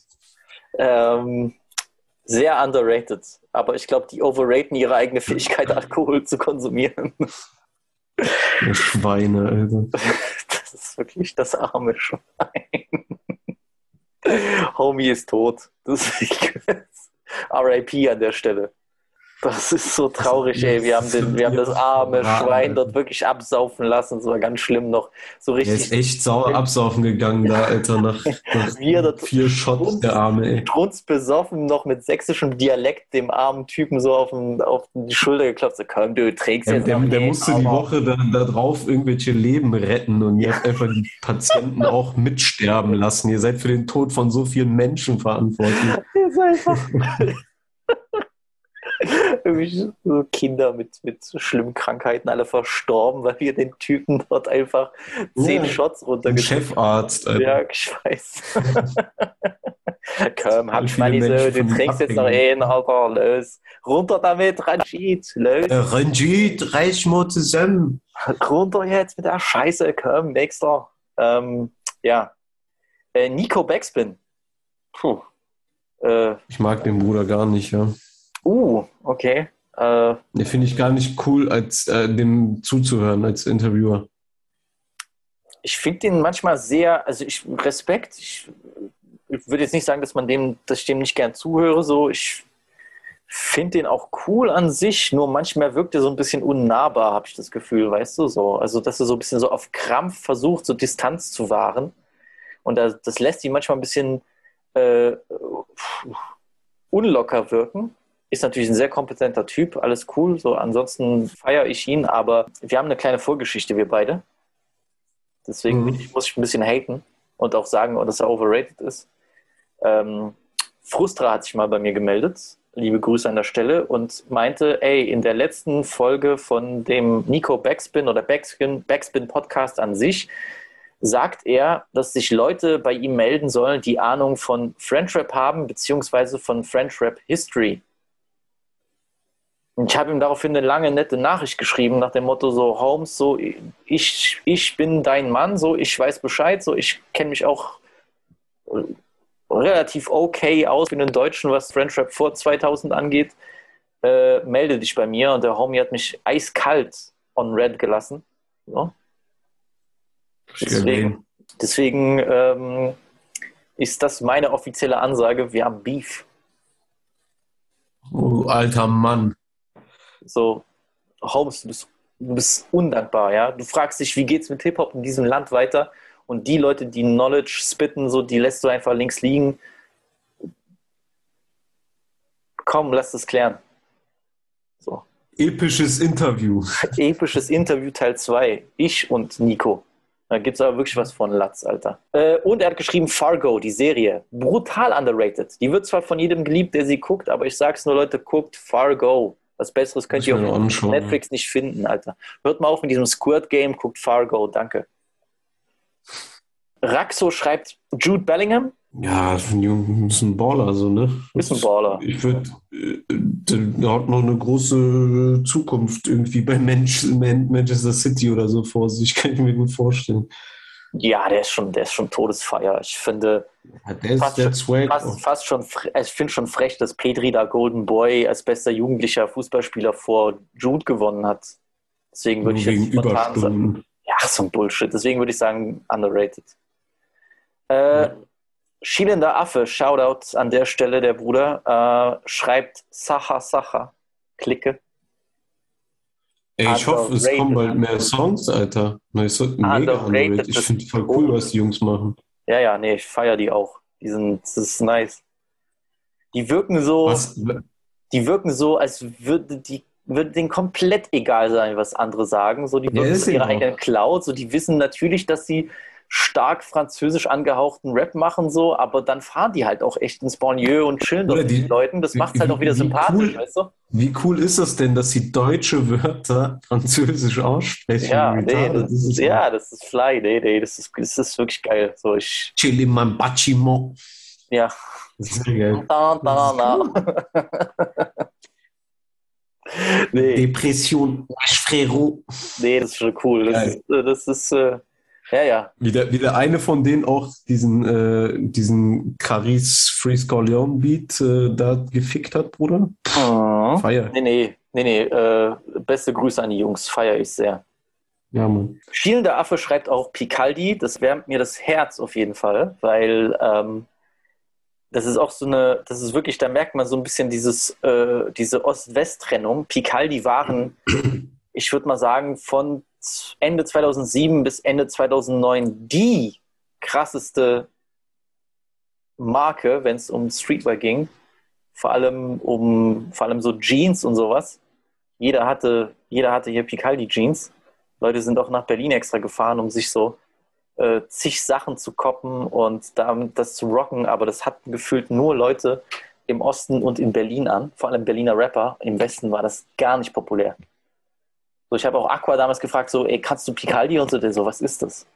Ähm, sehr underrated. Aber ich glaube, die overraten ihre eigene Fähigkeit, Alkohol zu konsumieren. Der Schweine, Alter. Das ist wirklich das arme Schwein. Homie ist tot. Das RIP an der Stelle. Das ist so traurig, ey. Wir haben, den, wir haben das arme Schwein dort wirklich absaufen lassen. Das war ganz schlimm noch. So Der ist richtig echt sauer absaufen gegangen da, Alter, nach, nach Wir dort- vier Shots, der Arme, ey. strunzbesoffen noch mit sächsischem Dialekt dem armen Typen so auf, den, auf die Schulter geklopft. So, komm, du trägst Der, jetzt der, der den, musste die Woche dann da drauf irgendwelche Leben retten und ihr habt einfach die Patienten auch mitsterben lassen. Ihr seid für den Tod von so vielen Menschen verantwortlich. Der ist einfach. So Kinder mit, mit schlimmen Krankheiten alle verstorben, weil wir den Typen dort einfach zehn Ja, Shots Ein runtergeschickt Chefarzt, Alter. Ja, ich weiß. Komm, hab ich mal diese, du trinkst jetzt noch einen, Alter, los. Runter damit, Ranjit, los. Äh, Ranjit, reich mal zusammen. Runter jetzt mit der Scheiße, komm, nächster. Ähm, ja. Äh, Nico Backspin. Puh. Äh, Ich mag den Bruder gar nicht, ja. Uh, okay. Äh, Den finde ich gar nicht cool, als äh, dem zuzuhören, als Interviewer. ich finde den manchmal sehr, also ich Respekt. Ich, ich würde jetzt nicht sagen, dass man dem, dass ich dem nicht gern zuhöre. So, ich finde den auch cool an sich, nur manchmal wirkt er so ein bisschen unnahbar, habe ich das Gefühl, weißt du so. Also, dass er so ein bisschen so auf Krampf versucht, so Distanz zu wahren. Und das, das lässt ihn manchmal ein bisschen äh, unlocker wirken. Ist natürlich ein sehr kompetenter Typ, alles cool. So, ansonsten feiere ich ihn, aber wir haben eine kleine Vorgeschichte, wir beide. Deswegen Mhm. muss ich ein bisschen haten und auch sagen, dass er overrated ist. Ähm, Frustra hat sich mal bei mir gemeldet, liebe Grüße an der Stelle, und meinte, ey, in der letzten Folge von dem Nico Backspin oder Backspin, Backspin Podcast an sich, sagt er, dass sich Leute bei ihm melden sollen, die Ahnung von French Rap haben, beziehungsweise von French Rap History. Und ich habe ihm daraufhin eine lange, nette Nachricht geschrieben, nach dem Motto so, Holmes, so, ich, ich bin dein Mann, so, ich weiß Bescheid, so, ich kenne mich auch äh, relativ okay aus für den Deutschen, was French Rap vor 2000 angeht. Äh, melde dich bei mir. Und der Homie hat mich eiskalt on red gelassen. So. Deswegen, deswegen ähm, ist das meine offizielle Ansage, wir haben Beef. Oh, alter Mann. So, Holmes, du bist, du bist undankbar, ja. Du fragst dich, wie geht's mit Hip-Hop in diesem Land weiter? Und die Leute, die Knowledge spitten, so, die lässt du einfach links liegen. Komm, lass das klären. So. Episches Interview. Episches Interview Teil 2. Ich und Nico. Da gibt es aber wirklich was von Latz, Alter. Äh, und er hat geschrieben Fargo, die Serie. Brutal underrated. Die wird zwar von jedem geliebt, der sie guckt, aber ich sag's nur, Leute, guckt Fargo. Was Besseres könnt ihr auf Netflix nicht finden, Alter. Hört mal auf mit diesem Squirt Game, guckt Fargo, danke. Raxo schreibt Jude Bellingham. Ja, ist ein Junge, ist ein Baller, so, ne? Ist ein Baller. Ich würde, der hat noch eine große Zukunft irgendwie bei Manch- Man- Manchester City oder so vor sich, kann ich mir gut vorstellen. Ja, der ist schon, der ist schon Todesfeier. Ich finde, Ja, der ist Fast schon- fast, fast schon, ich finde schon frech, dass Petri da Golden Boy als bester jugendlicher Fußballspieler vor Jude gewonnen hat. Deswegen würde ich jetzt spontan sagen, ja, so ein Bullshit. Deswegen würde ich sagen, underrated. Äh, Schielender Affe, Shoutout an der Stelle, der Bruder, äh, schreibt Sacha Sacha, Klicke. Ey, ich hoffe, es kommen bald mehr Songs, Alter. Neue Songs, mega Underrated. Ich finde voll cool, was die Jungs machen. Ja, ja, nee, ich feiere die auch. Die sind, das ist nice. Die wirken so. Was, die wirken so, als würde die würde denen komplett egal sein, was andere sagen. So, die Ja, wirken so ihre eigenen Cloud. So, die wissen natürlich, dass sie stark französisch angehauchten Rap machen, so, aber dann fahren die halt auch echt ins Banlieue und chillen dort mit die- den Leuten. Das macht halt auch wieder wie sympathisch, cool- weißt du? wie cool ist das denn, dass sie deutsche Wörter französisch aussprechen? Ja, nee, retarded das ist es? ja, das ist fly, nee, nee, das ist, das ist wirklich geil. So, ich, Chili man bachiment. ja. Sehr geil. Da, da, da. nee, Depression, Frérot. nee, das ist schon cool. Das ist, äh, das ist äh, ja, ja. Wie der, wie der eine von denen auch diesen, äh, diesen Caris Freeze Corleone Beat äh, da gefickt hat, Bruder. Mhm. Feier. Nee, nee, nee, nee. Äh, beste Grüße an die Jungs, feiere ich sehr. Ja, Mann. Schielender Affe schreibt auch Picaldi, das wärmt mir das Herz auf jeden Fall, weil ähm, das ist auch so eine, das ist wirklich, da merkt man so ein bisschen dieses, äh, diese Ost-West-Trennung. Picaldi waren, ich würde mal sagen, von Ende 2007 bis Ende 2009 die krasseste Marke, wenn es um Streetwear ging. Vor allem um, vor allem so Jeans und sowas. Jeder hatte, jeder hatte hier Picaldi Jeans. Leute sind auch nach Berlin extra gefahren, um sich so äh, zig Sachen zu koppen und das zu rocken, aber das hatten gefühlt nur Leute im Osten und in Berlin an, vor allem Berliner Rapper. Im Westen war das gar nicht populär. So, ich habe auch Aqua damals gefragt, so, ey, kannst du Picaldi und so, der so, was ist das?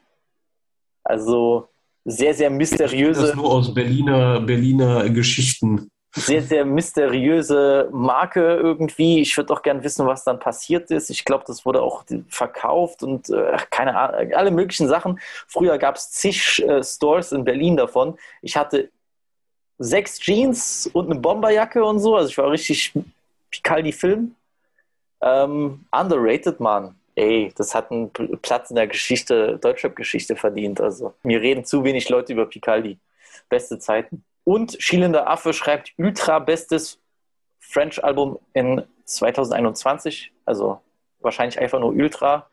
Also sehr, sehr mysteriöse. Das nur aus Berliner, Berliner Geschichten sehr, sehr mysteriöse Marke irgendwie. Ich würde auch gern wissen, was dann passiert ist. Ich glaube, das wurde auch verkauft und äh, keine Ahnung, alle möglichen Sachen. Früher gab es zig äh, Stores in Berlin davon. Ich hatte sechs Jeans und eine Bomberjacke und so. Also ich war richtig Picaldi-Film. Ähm, underrated, Mann. Ey, das hat einen Platz in der Geschichte, Deutschrap-Geschichte verdient. Also mir reden zu wenig Leute über Picaldi. Beste Zeiten. Und Schielender Affe schreibt ultra bestes French-Album in 2021. Also wahrscheinlich einfach nur ultra.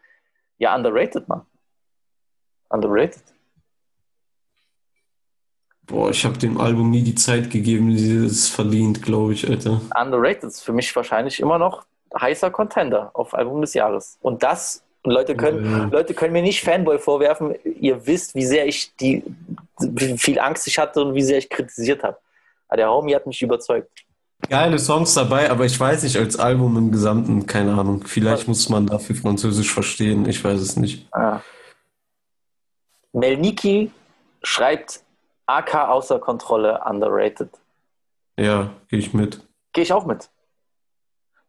Ja, underrated, man. Underrated. Boah, ich habe dem Album nie die Zeit gegeben, die es verdient, glaube ich, Alter. Underrated ist für mich wahrscheinlich immer noch heißer Contender auf Album des Jahres. Und das Leute können, ja. Leute können mir nicht Fanboy vorwerfen. Ihr wisst, wie sehr ich die, wie viel Angst ich hatte und wie sehr ich kritisiert habe. Aber der Homie hat mich überzeugt. Geile Songs dabei, aber ich weiß nicht, als Album im Gesamten, keine Ahnung. Vielleicht muss man dafür Französisch verstehen, ich weiß es nicht. Ah. Melniki schreibt AK außer Kontrolle underrated. Ja, gehe ich mit. Gehe ich auch mit.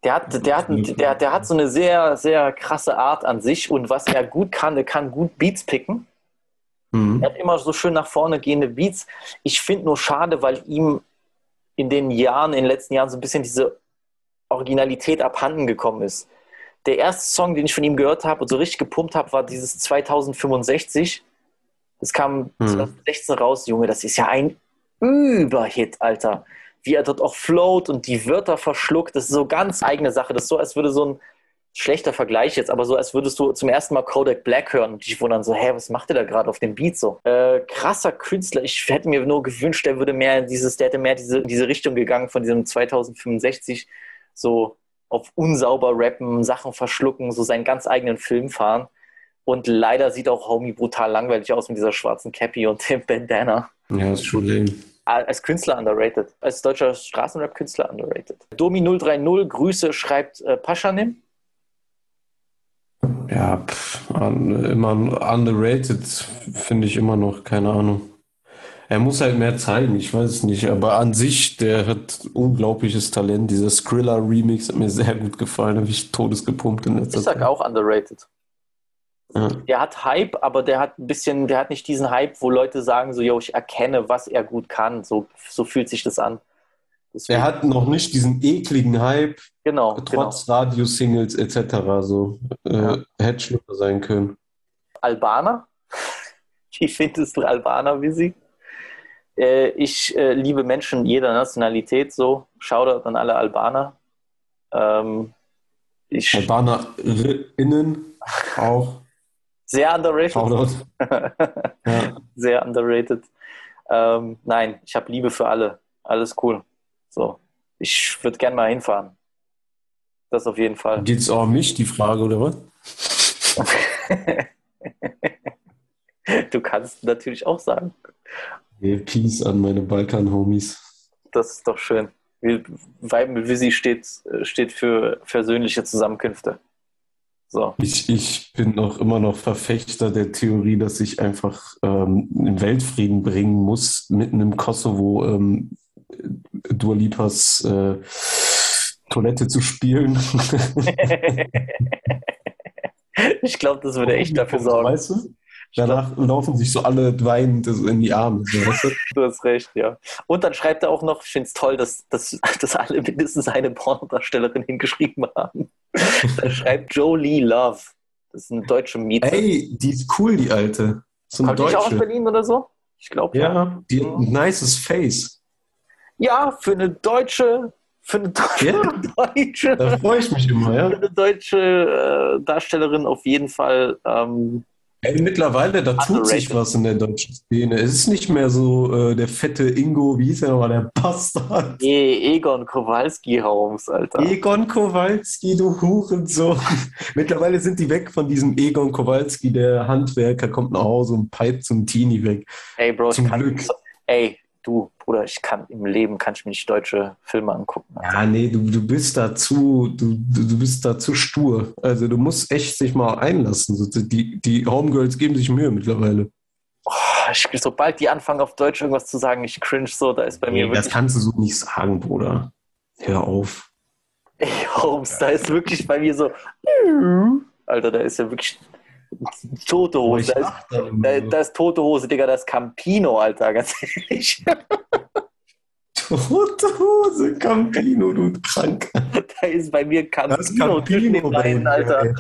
Der hat, der, hat, der, der hat so eine sehr, sehr krasse Art an sich und was er gut kann, der kann gut Beats picken. Mhm. Er hat immer so schön nach vorne gehende Beats. Ich finde nur schade, weil ihm in den Jahren, in den letzten Jahren so ein bisschen diese Originalität abhanden gekommen ist. Der erste Song, den ich von ihm gehört habe und so richtig gepumpt habe, war dieses 2065. Das kam mhm. 2016 raus, Junge. Das ist ja ein Überhit, Alter wie er dort auch float und die Wörter verschluckt. Das ist so ganz eigene Sache. Das ist so, als würde so ein schlechter Vergleich jetzt, aber so, als würdest du zum ersten Mal Kodak Black hören und dich wundern so, hä, was macht der da gerade auf dem Beat so? Äh, krasser Künstler. Ich hätte mir nur gewünscht, der würde mehr dieses, der hätte mehr diese, diese Richtung gegangen von diesem 2065 so auf unsauber rappen, Sachen verschlucken, so seinen ganz eigenen Film fahren. Und leider sieht auch Homie brutal langweilig aus mit dieser schwarzen Cappy und dem Bandana. Ja, ist schon lame als Künstler underrated, als deutscher Straßenrap-Künstler underrated. Domi030, Grüße, schreibt äh, Paschanim. Ja, pff, immer underrated finde ich immer noch, keine Ahnung. Er muss halt mehr zeigen, ich weiß es nicht, aber an sich, der hat unglaubliches Talent. Dieser Skrilla-Remix hat mir sehr gut gefallen, habe ich todesgepumpt in letzter Zeit. Ich sag auch underrated. Ja. Der hat Hype, aber der hat ein bisschen, der hat nicht diesen Hype, wo Leute sagen, so, yo, ich erkenne, was er gut kann. So, so fühlt sich das an. Deswegen. Er hat noch nicht diesen ekligen Hype, genau, trotz genau. Radio-Singles etc. So, äh, ja. hätte schlimmer sein können. Albaner? Wie findest du Albaner, wie sie? Äh, ich äh, liebe Menschen jeder Nationalität, so. Shoutout an alle Albaner. Ähm, ich, AlbanerInnen auch. Sehr underrated. ja. Sehr underrated. Ähm, nein, ich habe Liebe für alle. Alles cool. So, ich würde gerne mal hinfahren. Das auf jeden Fall. Geht es auch um mich, die Frage, oder was? du kannst natürlich auch sagen. Hey, Peace an meine Balkan-Homies. Das ist doch schön. Mit Visi steht, steht für versöhnliche Zusammenkünfte. So. Ich, ich bin noch immer noch Verfechter der Theorie, dass ich einfach ähm, einen Weltfrieden bringen muss, mitten im Kosovo ähm, Dua Lipas äh, Toilette zu spielen. ich glaube, das würde echt dafür sorgen. Weißt du? Danach laufen sich so alle weinend in die Arme. Weißt du? du hast recht, ja. Und dann schreibt er auch noch, ich finde es toll, dass, dass, dass alle mindestens eine Pornodarstellerin hingeschrieben haben. da schreibt Jolie Love. Das ist eine deutsche Miete. Ey, die ist cool, die alte. So Kommt die auch aus Berlin oder so? Ich glaube ja. ja. Die hat ein nices Face. Ja, für eine deutsche, für eine deutsche, Ja. deutsche, Da freue ich mich immer, für ja. eine deutsche äh, Darstellerin auf jeden Fall. Ähm, Ey, mittlerweile, da tut sich was in der deutschen Szene. Es ist nicht mehr so äh, der fette Ingo, wie hieß er nochmal, der Bastard. E- Egon Kowalski Holmes, Alter. Egon Kowalski, du Hurensohn. Mittlerweile sind die weg von diesem Egon Kowalski, der Handwerker kommt nach Hause und peipt zum Teenie weg. Ey, Bro, Zum. Glück. Ey, du, Bruder, ich kann im Leben kann ich mir nicht deutsche Filme angucken. Alter. Ja, nee, du, du bist da zu, du, du, bist da zu stur. Also du musst echt sich mal einlassen. Die, die Homegirls geben sich Mühe mittlerweile. Oh, ich, sobald die anfangen, auf Deutsch irgendwas zu sagen, ich cringe so, da ist bei mir Nee, das wirklich. kannst du so nicht sagen, Bruder. Hör auf. Ey, Holmes, da ist wirklich bei mir so. Alter, da ist ja wirklich tote Hose. ich Da ist, lach dann immer da, so. da ist tote Hose, Digga, das Campino, Alter, ganz ehrlich. Tote Hose, Campino, du Krank. Da ist bei mir Campino, Das Campino mir. Alter. ey.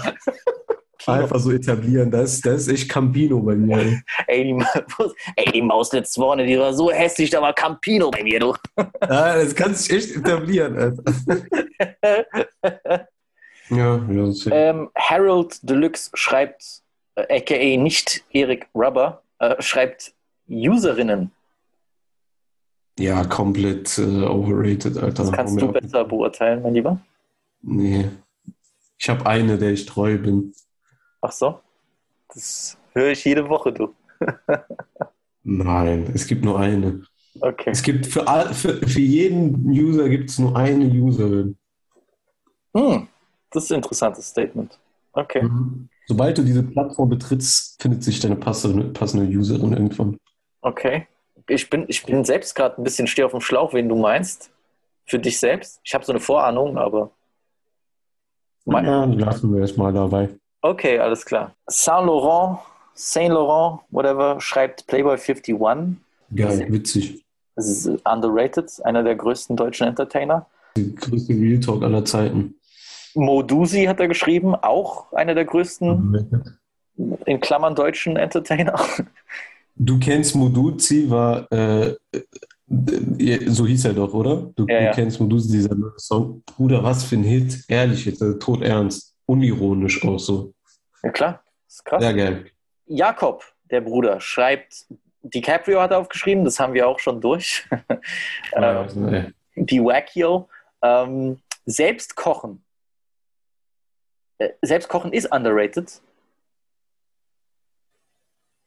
Einfach so etablieren, das, ist- das ist echt Campino bei mir. ey. Ey die, Ma- ey, die Maus letzte Woche, die war so hässlich, da war Campino bei mir, du. Ja, das kannst du echt etablieren, Alter. Ja, ja, das ist- Ähm, Harold Deluxe schreibt, äh, aka nicht Erik Rubber, äh, schreibt Userinnen. ja komplett äh, overrated, Alter. Das kannst du besser beurteilen, mein Lieber. Nee. Ich habe eine, der ich treu bin. Ach so. Das höre ich jede Woche, du. Nein, es gibt nur eine. Okay. Es gibt für, all, für, für jeden User gibt es nur eine Userin. Hm, das ist ein interessantes Statement. Okay. Sobald du diese Plattform betrittst, findet sich deine passende, passende Userin irgendwann. Okay. Ich bin, ich bin selbst gerade ein bisschen steh auf dem Schlauch, wen du meinst. Für dich selbst. Ich habe so eine Vorahnung, aber. Mein- Ja, lassen wir es mal dabei. Okay, alles klar. Saint Laurent, Saint Laurent, whatever, schreibt Playboy 51. Geil, witzig. Das ist underrated, einer der größten deutschen Entertainer. Die größte Real Talk aller Zeiten. Modusi hat er geschrieben, auch einer der größten, in Klammern, deutschen Entertainer. Du kennst Moduzi, war, äh, äh, so hieß er doch, oder? Du, Ja, du ja. kennst Moduzi, dieser neue Song. Bruder, was für ein Hit. Ehrlich jetzt, also tot ernst. Unironisch auch so. Ja, klar, ist krass. Sehr geil. Jakob, der Bruder, schreibt, DiCaprio hat er aufgeschrieben, das haben wir auch schon durch. Ja, ähm, nee. die Wackio. Ähm, selbst kochen. Äh, selbst kochen ist underrated.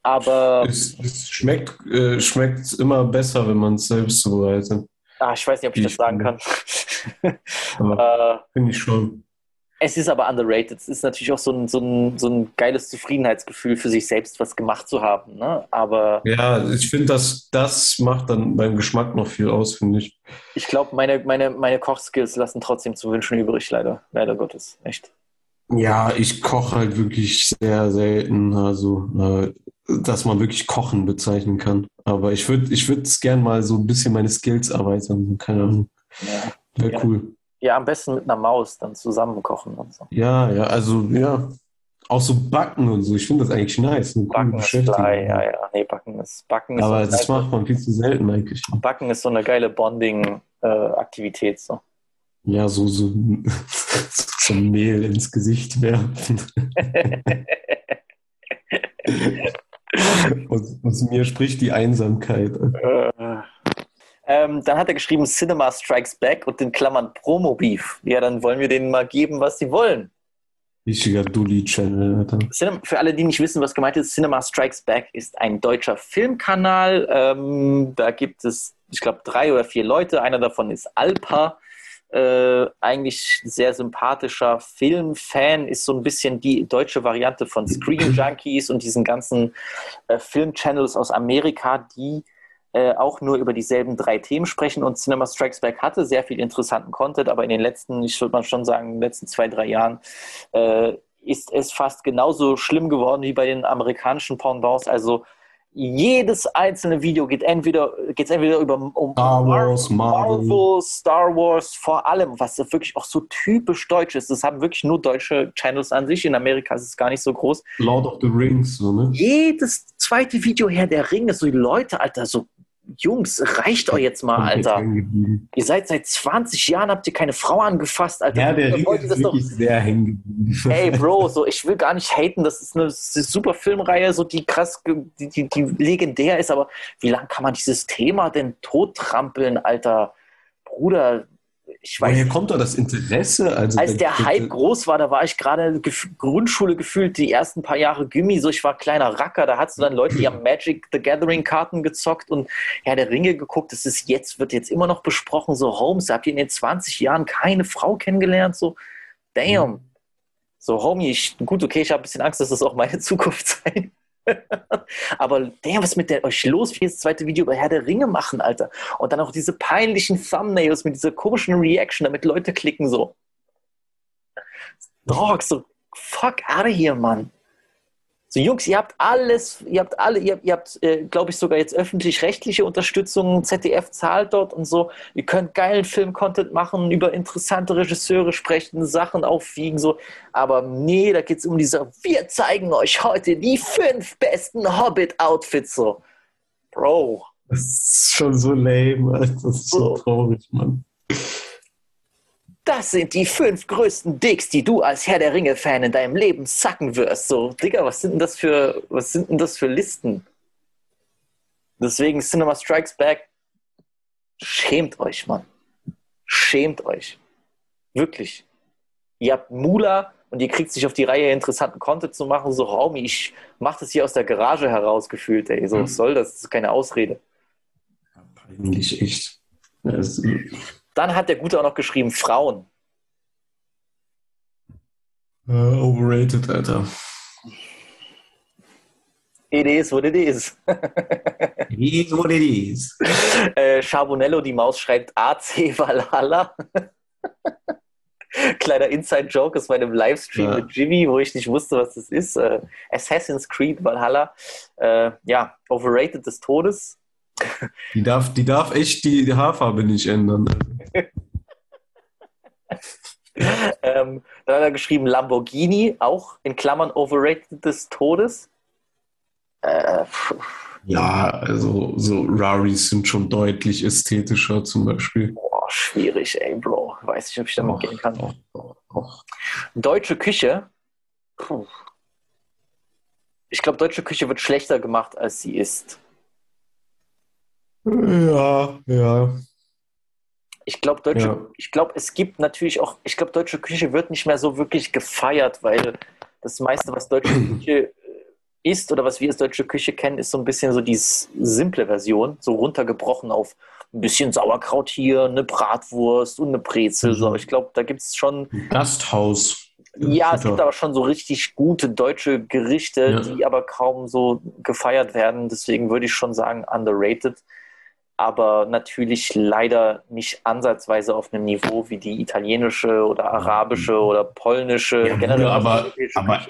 Aber es, es schmeckt, äh, schmeckt immer besser, wenn man es selbst zubereitet. ah, ich weiß nicht, ob ich das Ich sagen finde. kann. Äh, finde ich schon. es ist aber underrated. Es ist natürlich auch so ein, so, ein, so ein geiles Zufriedenheitsgefühl für sich selbst, was gemacht zu haben. Ne? Aber Ja, ich finde, das, das macht dann beim Geschmack noch viel aus, finde ich. ich glaube, meine, meine, meine Kochskills lassen trotzdem zu wünschen übrig, leider. Leider Gottes. Echt. Ja, ich koche halt wirklich sehr selten, also äh, dass man wirklich Kochen bezeichnen kann. Aber ich würde ich es gern mal so ein bisschen meine Skills erweitern. Keine Ahnung. Ja. Wäre Ja. cool. ja, am besten mit einer Maus dann zusammen kochen und so. Ja, ja, also ja. Auch so Backen und so. Ich finde das eigentlich nice. Eine Backen ist klar, ja, ja. Nee, Backen ist, Backen ist, Aber so, das macht man viel zu selten eigentlich. Backen ist so eine geile Bonding-Aktivität. so. Ja, so, so, so Mehl ins Gesicht werfen. aus, aus mir spricht die Einsamkeit. Äh, ähm, dann hat er geschrieben Cinema Strikes Back und in Klammern Promo Beef. Ja, dann wollen wir denen mal geben, was sie wollen. Richtiger Dulli-Channel, Alter. Cinem für alle, die nicht wissen, was gemeint ist, Cinema Strikes Back ist ein deutscher Filmkanal. Ähm, da gibt es, ich glaube, drei oder vier Leute. Einer davon ist Alpa. Äh, eigentlich sehr sympathischer Filmfan, ist so ein bisschen die deutsche Variante von Screen Junkies und diesen ganzen äh, Filmchannels aus Amerika, die äh, auch nur über dieselben drei Themen sprechen. Und Cinema Strikes Back hatte sehr viel interessanten Content, aber in den letzten, ich würde mal schon sagen, in den letzten zwei, drei Jahren äh, ist es fast genauso schlimm geworden wie bei den amerikanischen Pendants. Also jedes einzelne Video geht entweder geht entweder über um Star Wars, Marvel. Marvel, Star Wars, vor allem, was wirklich auch so typisch deutsch ist. Das haben wirklich nur deutsche Channels an sich. In Amerika ist es gar nicht so groß. Lord of the Rings, so, ne? Jedes zweite Video her, der Ring ist so die Leute, Alter, so Jungs, reicht euch jetzt mal, Alter. Ihr seid seit 20 Jahren, habt ihr keine Frau angefasst, Alter. Ja, der Ring ist das doch- wirklich sehr hängen geblieben. Ey, Bro, so, ich will gar nicht haten, das ist eine, das ist eine super Filmreihe, so die krass, die, die, die legendär ist, aber wie lange kann man dieses Thema denn tottrampeln, Alter? Bruder, ich weiß Woher kommt da das Interesse? Also, Als der Hype groß war, da war ich gerade Grundschule gefühlt, die ersten paar Jahre Gimmi, so ich war kleiner Racker, da hattest du dann Leute, die haben Magic the Gathering Karten gezockt und Herr der Ringe geguckt, das ist jetzt, wird jetzt immer noch besprochen, so Holmes, habt ihr in den 20 Jahren keine Frau kennengelernt, so damn. So, Homie, ich, gut, okay, ich habe ein bisschen Angst, dass das auch meine Zukunft sein. Aber damn, was ist mit der euch los? Wie das zweite Video über Herr der Ringe machen, Alter. Und dann auch diese peinlichen Thumbnails mit dieser komischen Reaction, damit Leute klicken so. Dog, so fuck out of here, Mann. So, Jungs, ihr habt alles, ihr habt alle, ihr, ihr habt, äh, glaube ich, sogar jetzt öffentlich-rechtliche Unterstützung, ZDF zahlt dort und so. Ihr könnt geilen Film-Content machen, über interessante Regisseure sprechen, Sachen aufwiegen, so. Aber nee, da geht es um diese, wir zeigen euch heute die fünf besten Hobbit-Outfits, so. Bro, Das ist schon so lame, Alter. das ist so Oh. traurig, Mann. Das sind die fünf größten Dicks, die du als Herr der Ringe-Fan in deinem Leben sacken wirst. So, Digga, was sind denn das für, was sind denn das für Listen? Deswegen Cinema Strikes Back. Schämt euch, Mann. Schämt euch. Wirklich. Ihr habt Mula und ihr kriegt sich auf die Reihe, interessanten Content zu machen. So, Raumi, ich mach das hier aus der Garage heraus gefühlt, ey. So, was soll das? Das ist keine Ausrede. Peinlich, echt. Das, Dann hat der Gute auch noch geschrieben, Frauen. äh, overrated, Alter. It is what it is. It is what it is. Äh, Charbonello, die Maus, schreibt AC Valhalla. Kleiner Inside-Joke aus meinem Livestream Ja. mit Jimmy, wo ich nicht wusste, was das ist. Äh, Assassin's Creed Valhalla. Äh, ja, overrated des Todes. Die darf, die darf echt die, die Haarfarbe nicht ändern. Ähm, dann hat er geschrieben Lamborghini, auch in Klammern overrated des Todes. Äh, Ja, also so Raris sind schon deutlich ästhetischer zum Beispiel. boah, schwierig, ey, Bro. Weiß nicht, ob ich damit gehen kann. Doch, doch. Deutsche Küche. Puh. Ich glaube, deutsche Küche wird schlechter gemacht, als sie ist. Ja, ja. Ich glaube, deutsche, Ja. ich glaube, es gibt natürlich auch, ich glaube, deutsche Küche wird nicht mehr so wirklich gefeiert, weil das meiste, was deutsche Küche ist oder was wir als deutsche Küche kennen, ist so ein bisschen so die simple Version, so runtergebrochen auf ein bisschen Sauerkraut hier, eine Bratwurst und eine Brezel. So. Mhm. Ich glaube, da gibt es schon, Gasthaus. ja, es gibt aber schon so richtig gute deutsche Gerichte, Ja. die aber kaum so gefeiert werden. Deswegen würde ich schon sagen, underrated. Aber natürlich leider nicht ansatzweise auf einem Niveau wie die italienische oder arabische oder polnische. Ja, generell aber, aber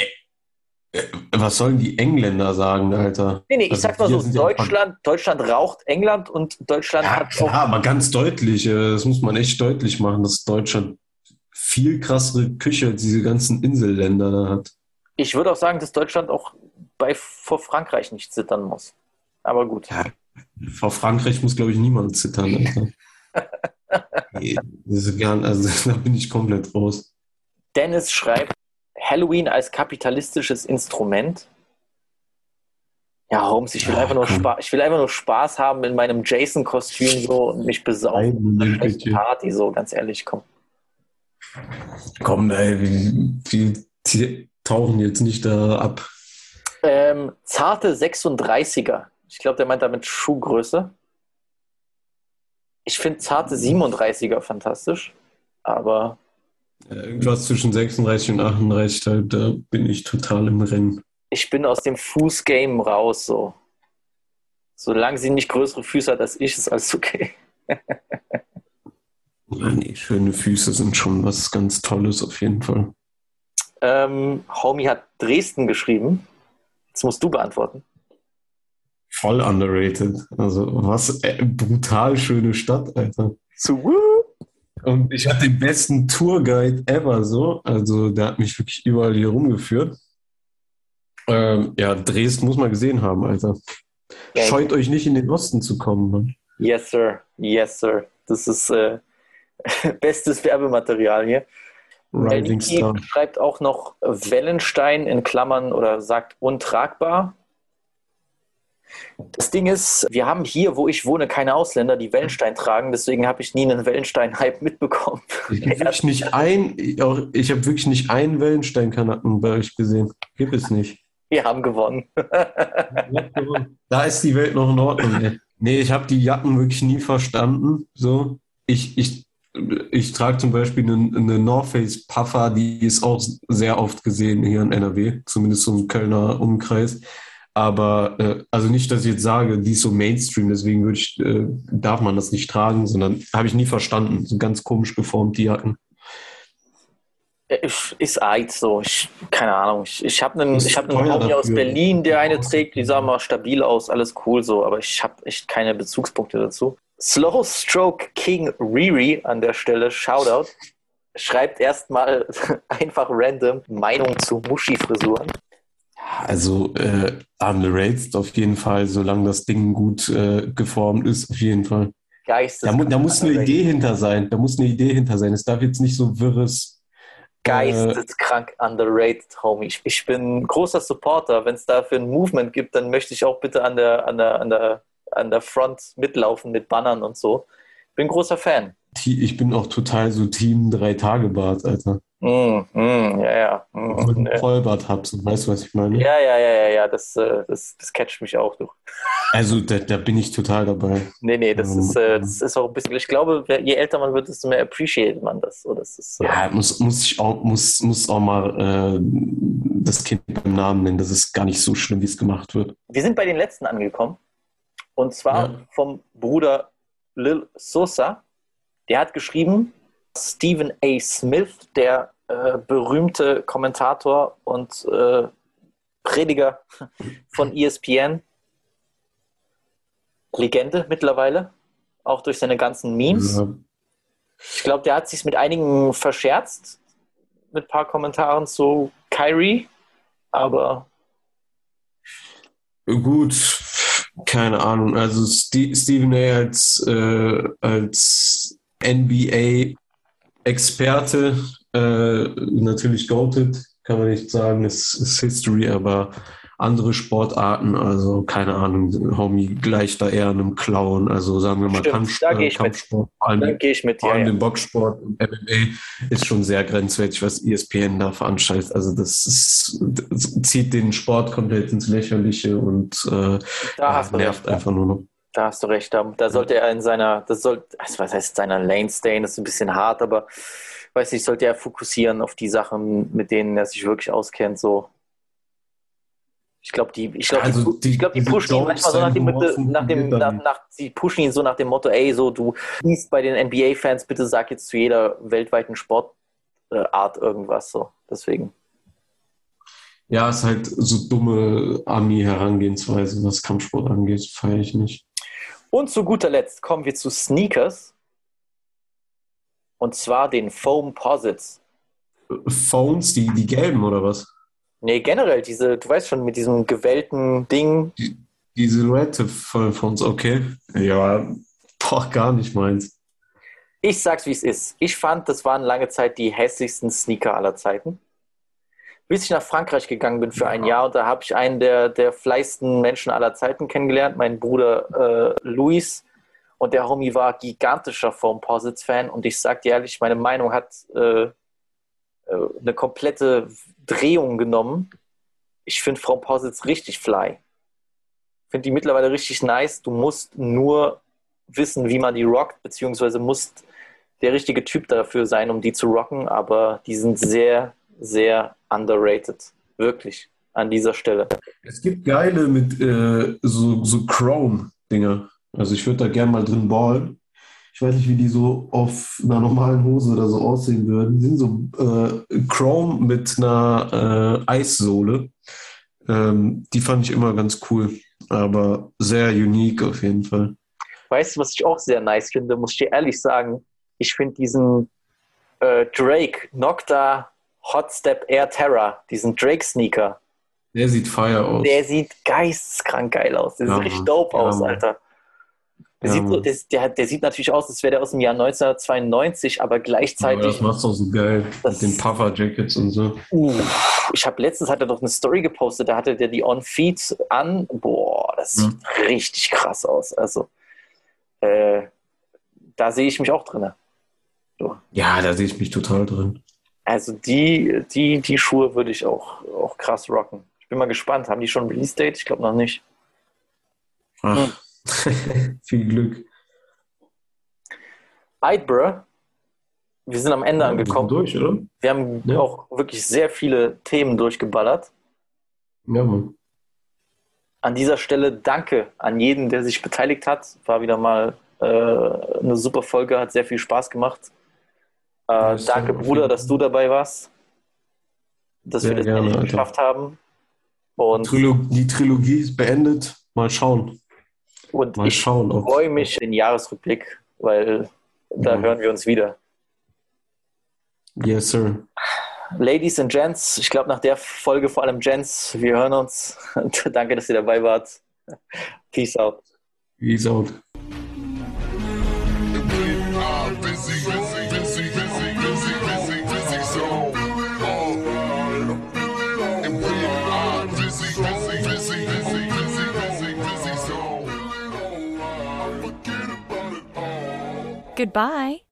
äh, was sollen die Engländer sagen, Alter? nee, nee, ich also sag mal so, ja Deutschland, Deutschland raucht England und Deutschland Ja, hat auch klar, aber ganz deutlich. äh, Das muss man echt deutlich machen, dass Deutschland viel krassere Küche als diese ganzen Inselländer da hat. Ich würde auch sagen, dass Deutschland auch bei, vor Frankreich nicht zittern muss. Aber gut. Ja. Vor Frankreich muss, glaube ich, niemand zittern, Alter. Gar, also, da bin ich komplett raus. Dennis schreibt, Halloween als kapitalistisches Instrument. Ja, Holmes, ich will, Ja, einfach nur. Spaß, ich will einfach nur Spaß haben in meinem Jason-Kostüm so und mich besaufen. Nein, Eine. Party, so ganz ehrlich, komm. Komm, ey, wir, wir tauchen jetzt nicht da ab. Ähm, zarte 36er. Ich glaube, der meint damit Schuhgröße. Ich finde zarte 37er fantastisch, aber Äh, Irgendwas zwischen 36 und 38, da, da bin ich total im Rennen. ich bin aus dem Fußgame raus, so. Solange sie nicht größere Füße hat als ich, ist alles okay. Ja, nee, schöne Füße sind schon was ganz Tolles auf jeden Fall. Ähm, Homie hat Dresden geschrieben. Das musst du beantworten. Voll underrated. Also, was äh, brutal schöne Stadt, Alter. Zu Woo! Und ich hatte den besten Tourguide ever so. Also, der hat mich wirklich überall hier rumgeführt. Ähm, ja, Dresden muss man gesehen haben, Alter. Ja, Scheut euch nicht in den Osten zu kommen, Mann. Yes, sir. Yes, sir. Das ist äh, bestes Werbematerial hier. Rising Meliki Star. schreibt auch noch Wellenstein in Klammern oder sagt untragbar. Das Ding ist, wir haben hier, wo ich wohne, keine Ausländer, die Wellenstein tragen. Deswegen habe ich nie einen Wellenstein-Hype mitbekommen. Ich habe wirklich nicht ein, ich habe wirklich nicht einen Wellenstein-Kanaken bei euch gesehen. Gibt es nicht. Wir haben gewonnen. Da ist die Welt noch in Ordnung. Ey. Nee, ich habe die Jacken wirklich nie verstanden. So, ich, ich, ich trage zum Beispiel eine, eine North Face Puffer, die ist auch sehr oft gesehen hier in NRW, zumindest im Kölner Umkreis. Aber äh, also nicht, dass ich jetzt sage, die ist so Mainstream, deswegen würde ich, äh, darf man das nicht tragen, sondern habe ich nie verstanden. So ganz komisch geformt, die Jacken. Ich, ist Eid so. Ich, keine Ahnung. Ich, ich habe einen, ich hab einen Homie aus dafür. Berlin, der eine trägt. Die sah mal stabil aus, alles cool so. Aber ich habe echt keine Bezugspunkte dazu. Slow Stroke King Riri an der Stelle, Shoutout, schreibt erstmal einfach random Meinung zu Muschi-Frisuren. Also äh, underrated auf jeden Fall, solange das Ding gut äh, geformt ist, auf jeden Fall. Geistes Da, da muss eine Idee hinter sein. Da muss eine Idee hinter sein. Es darf jetzt nicht so wirres. Geisteskrank underrated, Homie. Ich, ich bin großer Supporter. Wenn es dafür ein Movement gibt, dann möchte ich auch bitte an der, an der, an der, an der Front mitlaufen mit Bannern und so. Bin großer Fan. Ich bin auch total so Team Drei-Tage-Bart, Alter. Mm, mm, ja, ja. Mm, mit ne. einem Vollbart hab. so. Weißt du, was ich meine? Ja, ja, ja, ja, ja. Das, äh, das, das catcht mich auch, du. Also da, da bin ich total dabei. Nee, nee, das Ähm, ist, äh, das ist auch ein bisschen. Ich glaube, je älter man wird, desto mehr appreciated man das. So, das ist, äh, Ja, muss, muss ich auch, muss, muss auch mal äh, das Kind beim Namen nennen. Das ist gar nicht so schlimm, wie es gemacht wird. Wir sind bei den letzten angekommen. Und zwar Ja. vom Bruder Lil Sosa. Der hat geschrieben, Stephen A. Smith, der äh, berühmte Kommentator und äh, Prediger von ESPN. Legende mittlerweile, auch durch seine ganzen Memes. Ja. Ich glaube, der hat sich mit einigen verscherzt, mit ein paar Kommentaren zu Kyrie, aber Gut, keine Ahnung. Also Ste Stephen A. als, äh, als NBA-Experte äh, natürlich goated, kann man nicht sagen, ist, ist History, aber andere Sportarten, also keine Ahnung, Homie gleicht da eher einem Clown, also sagen wir mal Stimmt, Kampf, äh, ich mit. Kampfsport, vor allem, mit vor allem Ja, den Boxsport und MMA ist schon sehr grenzwertig, was ESPN da veranstaltet. Also das, ist, das zieht den Sport komplett ins Lächerliche und äh, du nervt einfach nur noch. Da hast du recht. Da, da sollte er in seiner, das soll, also was heißt seiner Lane stay, das ist ein bisschen hart, aber weiß nicht, sollte er fokussieren auf die Sachen, mit denen er sich wirklich auskennt. So. Ich glaube, die, ich glaube, Also die, die- glaub, die diese pushen ihn manchmal so nach dem, Humor nach dem, nach, nach, sie pushen ihn so nach dem Motto, ey, so du liest bei den NBA-Fans, bitte sag jetzt zu jeder weltweiten Sportart irgendwas. So. Deswegen. Ja, ist halt so dumme Ami-Herangehensweise, was Kampfsport angeht, feiere ich nicht. Und zu guter Letzt kommen wir zu Sneakers. Und zwar den Foam Posits. Phones, die, die gelben oder was? Nee, generell diese, du weißt schon, mit diesem gewellten Ding. Die Silhouette von Phones, okay. Ja, boah, gar nicht meins. Ich sag's, wie es ist. Ich fand, das waren lange Zeit die hässlichsten Sneaker aller Zeiten. Bis ich nach Frankreich gegangen bin für ein Jahr und da habe ich einen der, der fleißigsten Menschen aller Zeiten kennengelernt, meinen Bruder äh, Luis. Und der Homie war gigantischer Foam Posits Fan und ich sag dir ehrlich, meine Meinung hat äh, äh, eine komplette Drehung genommen. Ich finde Foam Posits richtig fly. Finde die mittlerweile richtig nice. Du musst nur wissen, wie man die rockt, beziehungsweise musst der richtige Typ dafür sein, um die zu rocken, aber die sind sehr, sehr underrated. Wirklich. An dieser Stelle. Es gibt geile mit äh, so, so Chrome-Dinger. Also ich würde da gerne mal drin ballen. Ich weiß nicht, wie die so auf einer normalen Hose oder so aussehen würden. Die sind so äh, Chrome mit einer äh, Eissohle. Ähm, die fand ich immer ganz cool, aber sehr unique auf jeden Fall. Weißt du, was ich auch sehr nice finde, muss ich dir ehrlich sagen? Ich finde diesen äh, Drake Nocta Hot Step Air Terra, diesen Drake-Sneaker, Der sieht fire aus. Der sieht geisteskrank geil aus. Der Ja, sieht richtig dope Ja, aus. Alter. Der, Ja, sieht so, der, der, der sieht natürlich aus, als wäre der aus dem Jahr 1992, aber gleichzeitig. das macht's auch so geil. Das- mit den Puffer-Jackets und so. Uh, ich habe letztens hat er doch eine Story gepostet, da hatte der die On Feed an. Boah, das Ja. sieht richtig krass aus. Also äh, da sehe ich mich auch drin. Ja, da sehe ich mich total drin. Also die, die, die Schuhe würde ich auch, auch krass rocken. Ich bin mal gespannt. Haben die schon Release Date? Ich glaube noch nicht. Ach. Viel Glück. Eidbro, wir sind am Ende Ja, wir angekommen. durch, oder? Wir haben Ja. auch wirklich sehr viele Themen durchgeballert. Ja, Mann. An dieser Stelle danke an jeden, der sich beteiligt hat. War wieder mal äh, eine super Folge, hat sehr viel Spaß gemacht. Äh, danke, Bruder, dass du dabei warst. Dass Sehr wir das gerne, endlich geschafft haben. Und, die Trilogie ist beendet. Mal schauen. und Mal ich schauen. Ob freue mich den Jahresrückblick, weil da Ja. hören wir uns wieder. Yes, sir. Ladies and Gents, ich glaube nach der Folge vor allem Gents, wir hören uns. Danke, dass ihr dabei wart. Peace out. Peace out. Goodbye.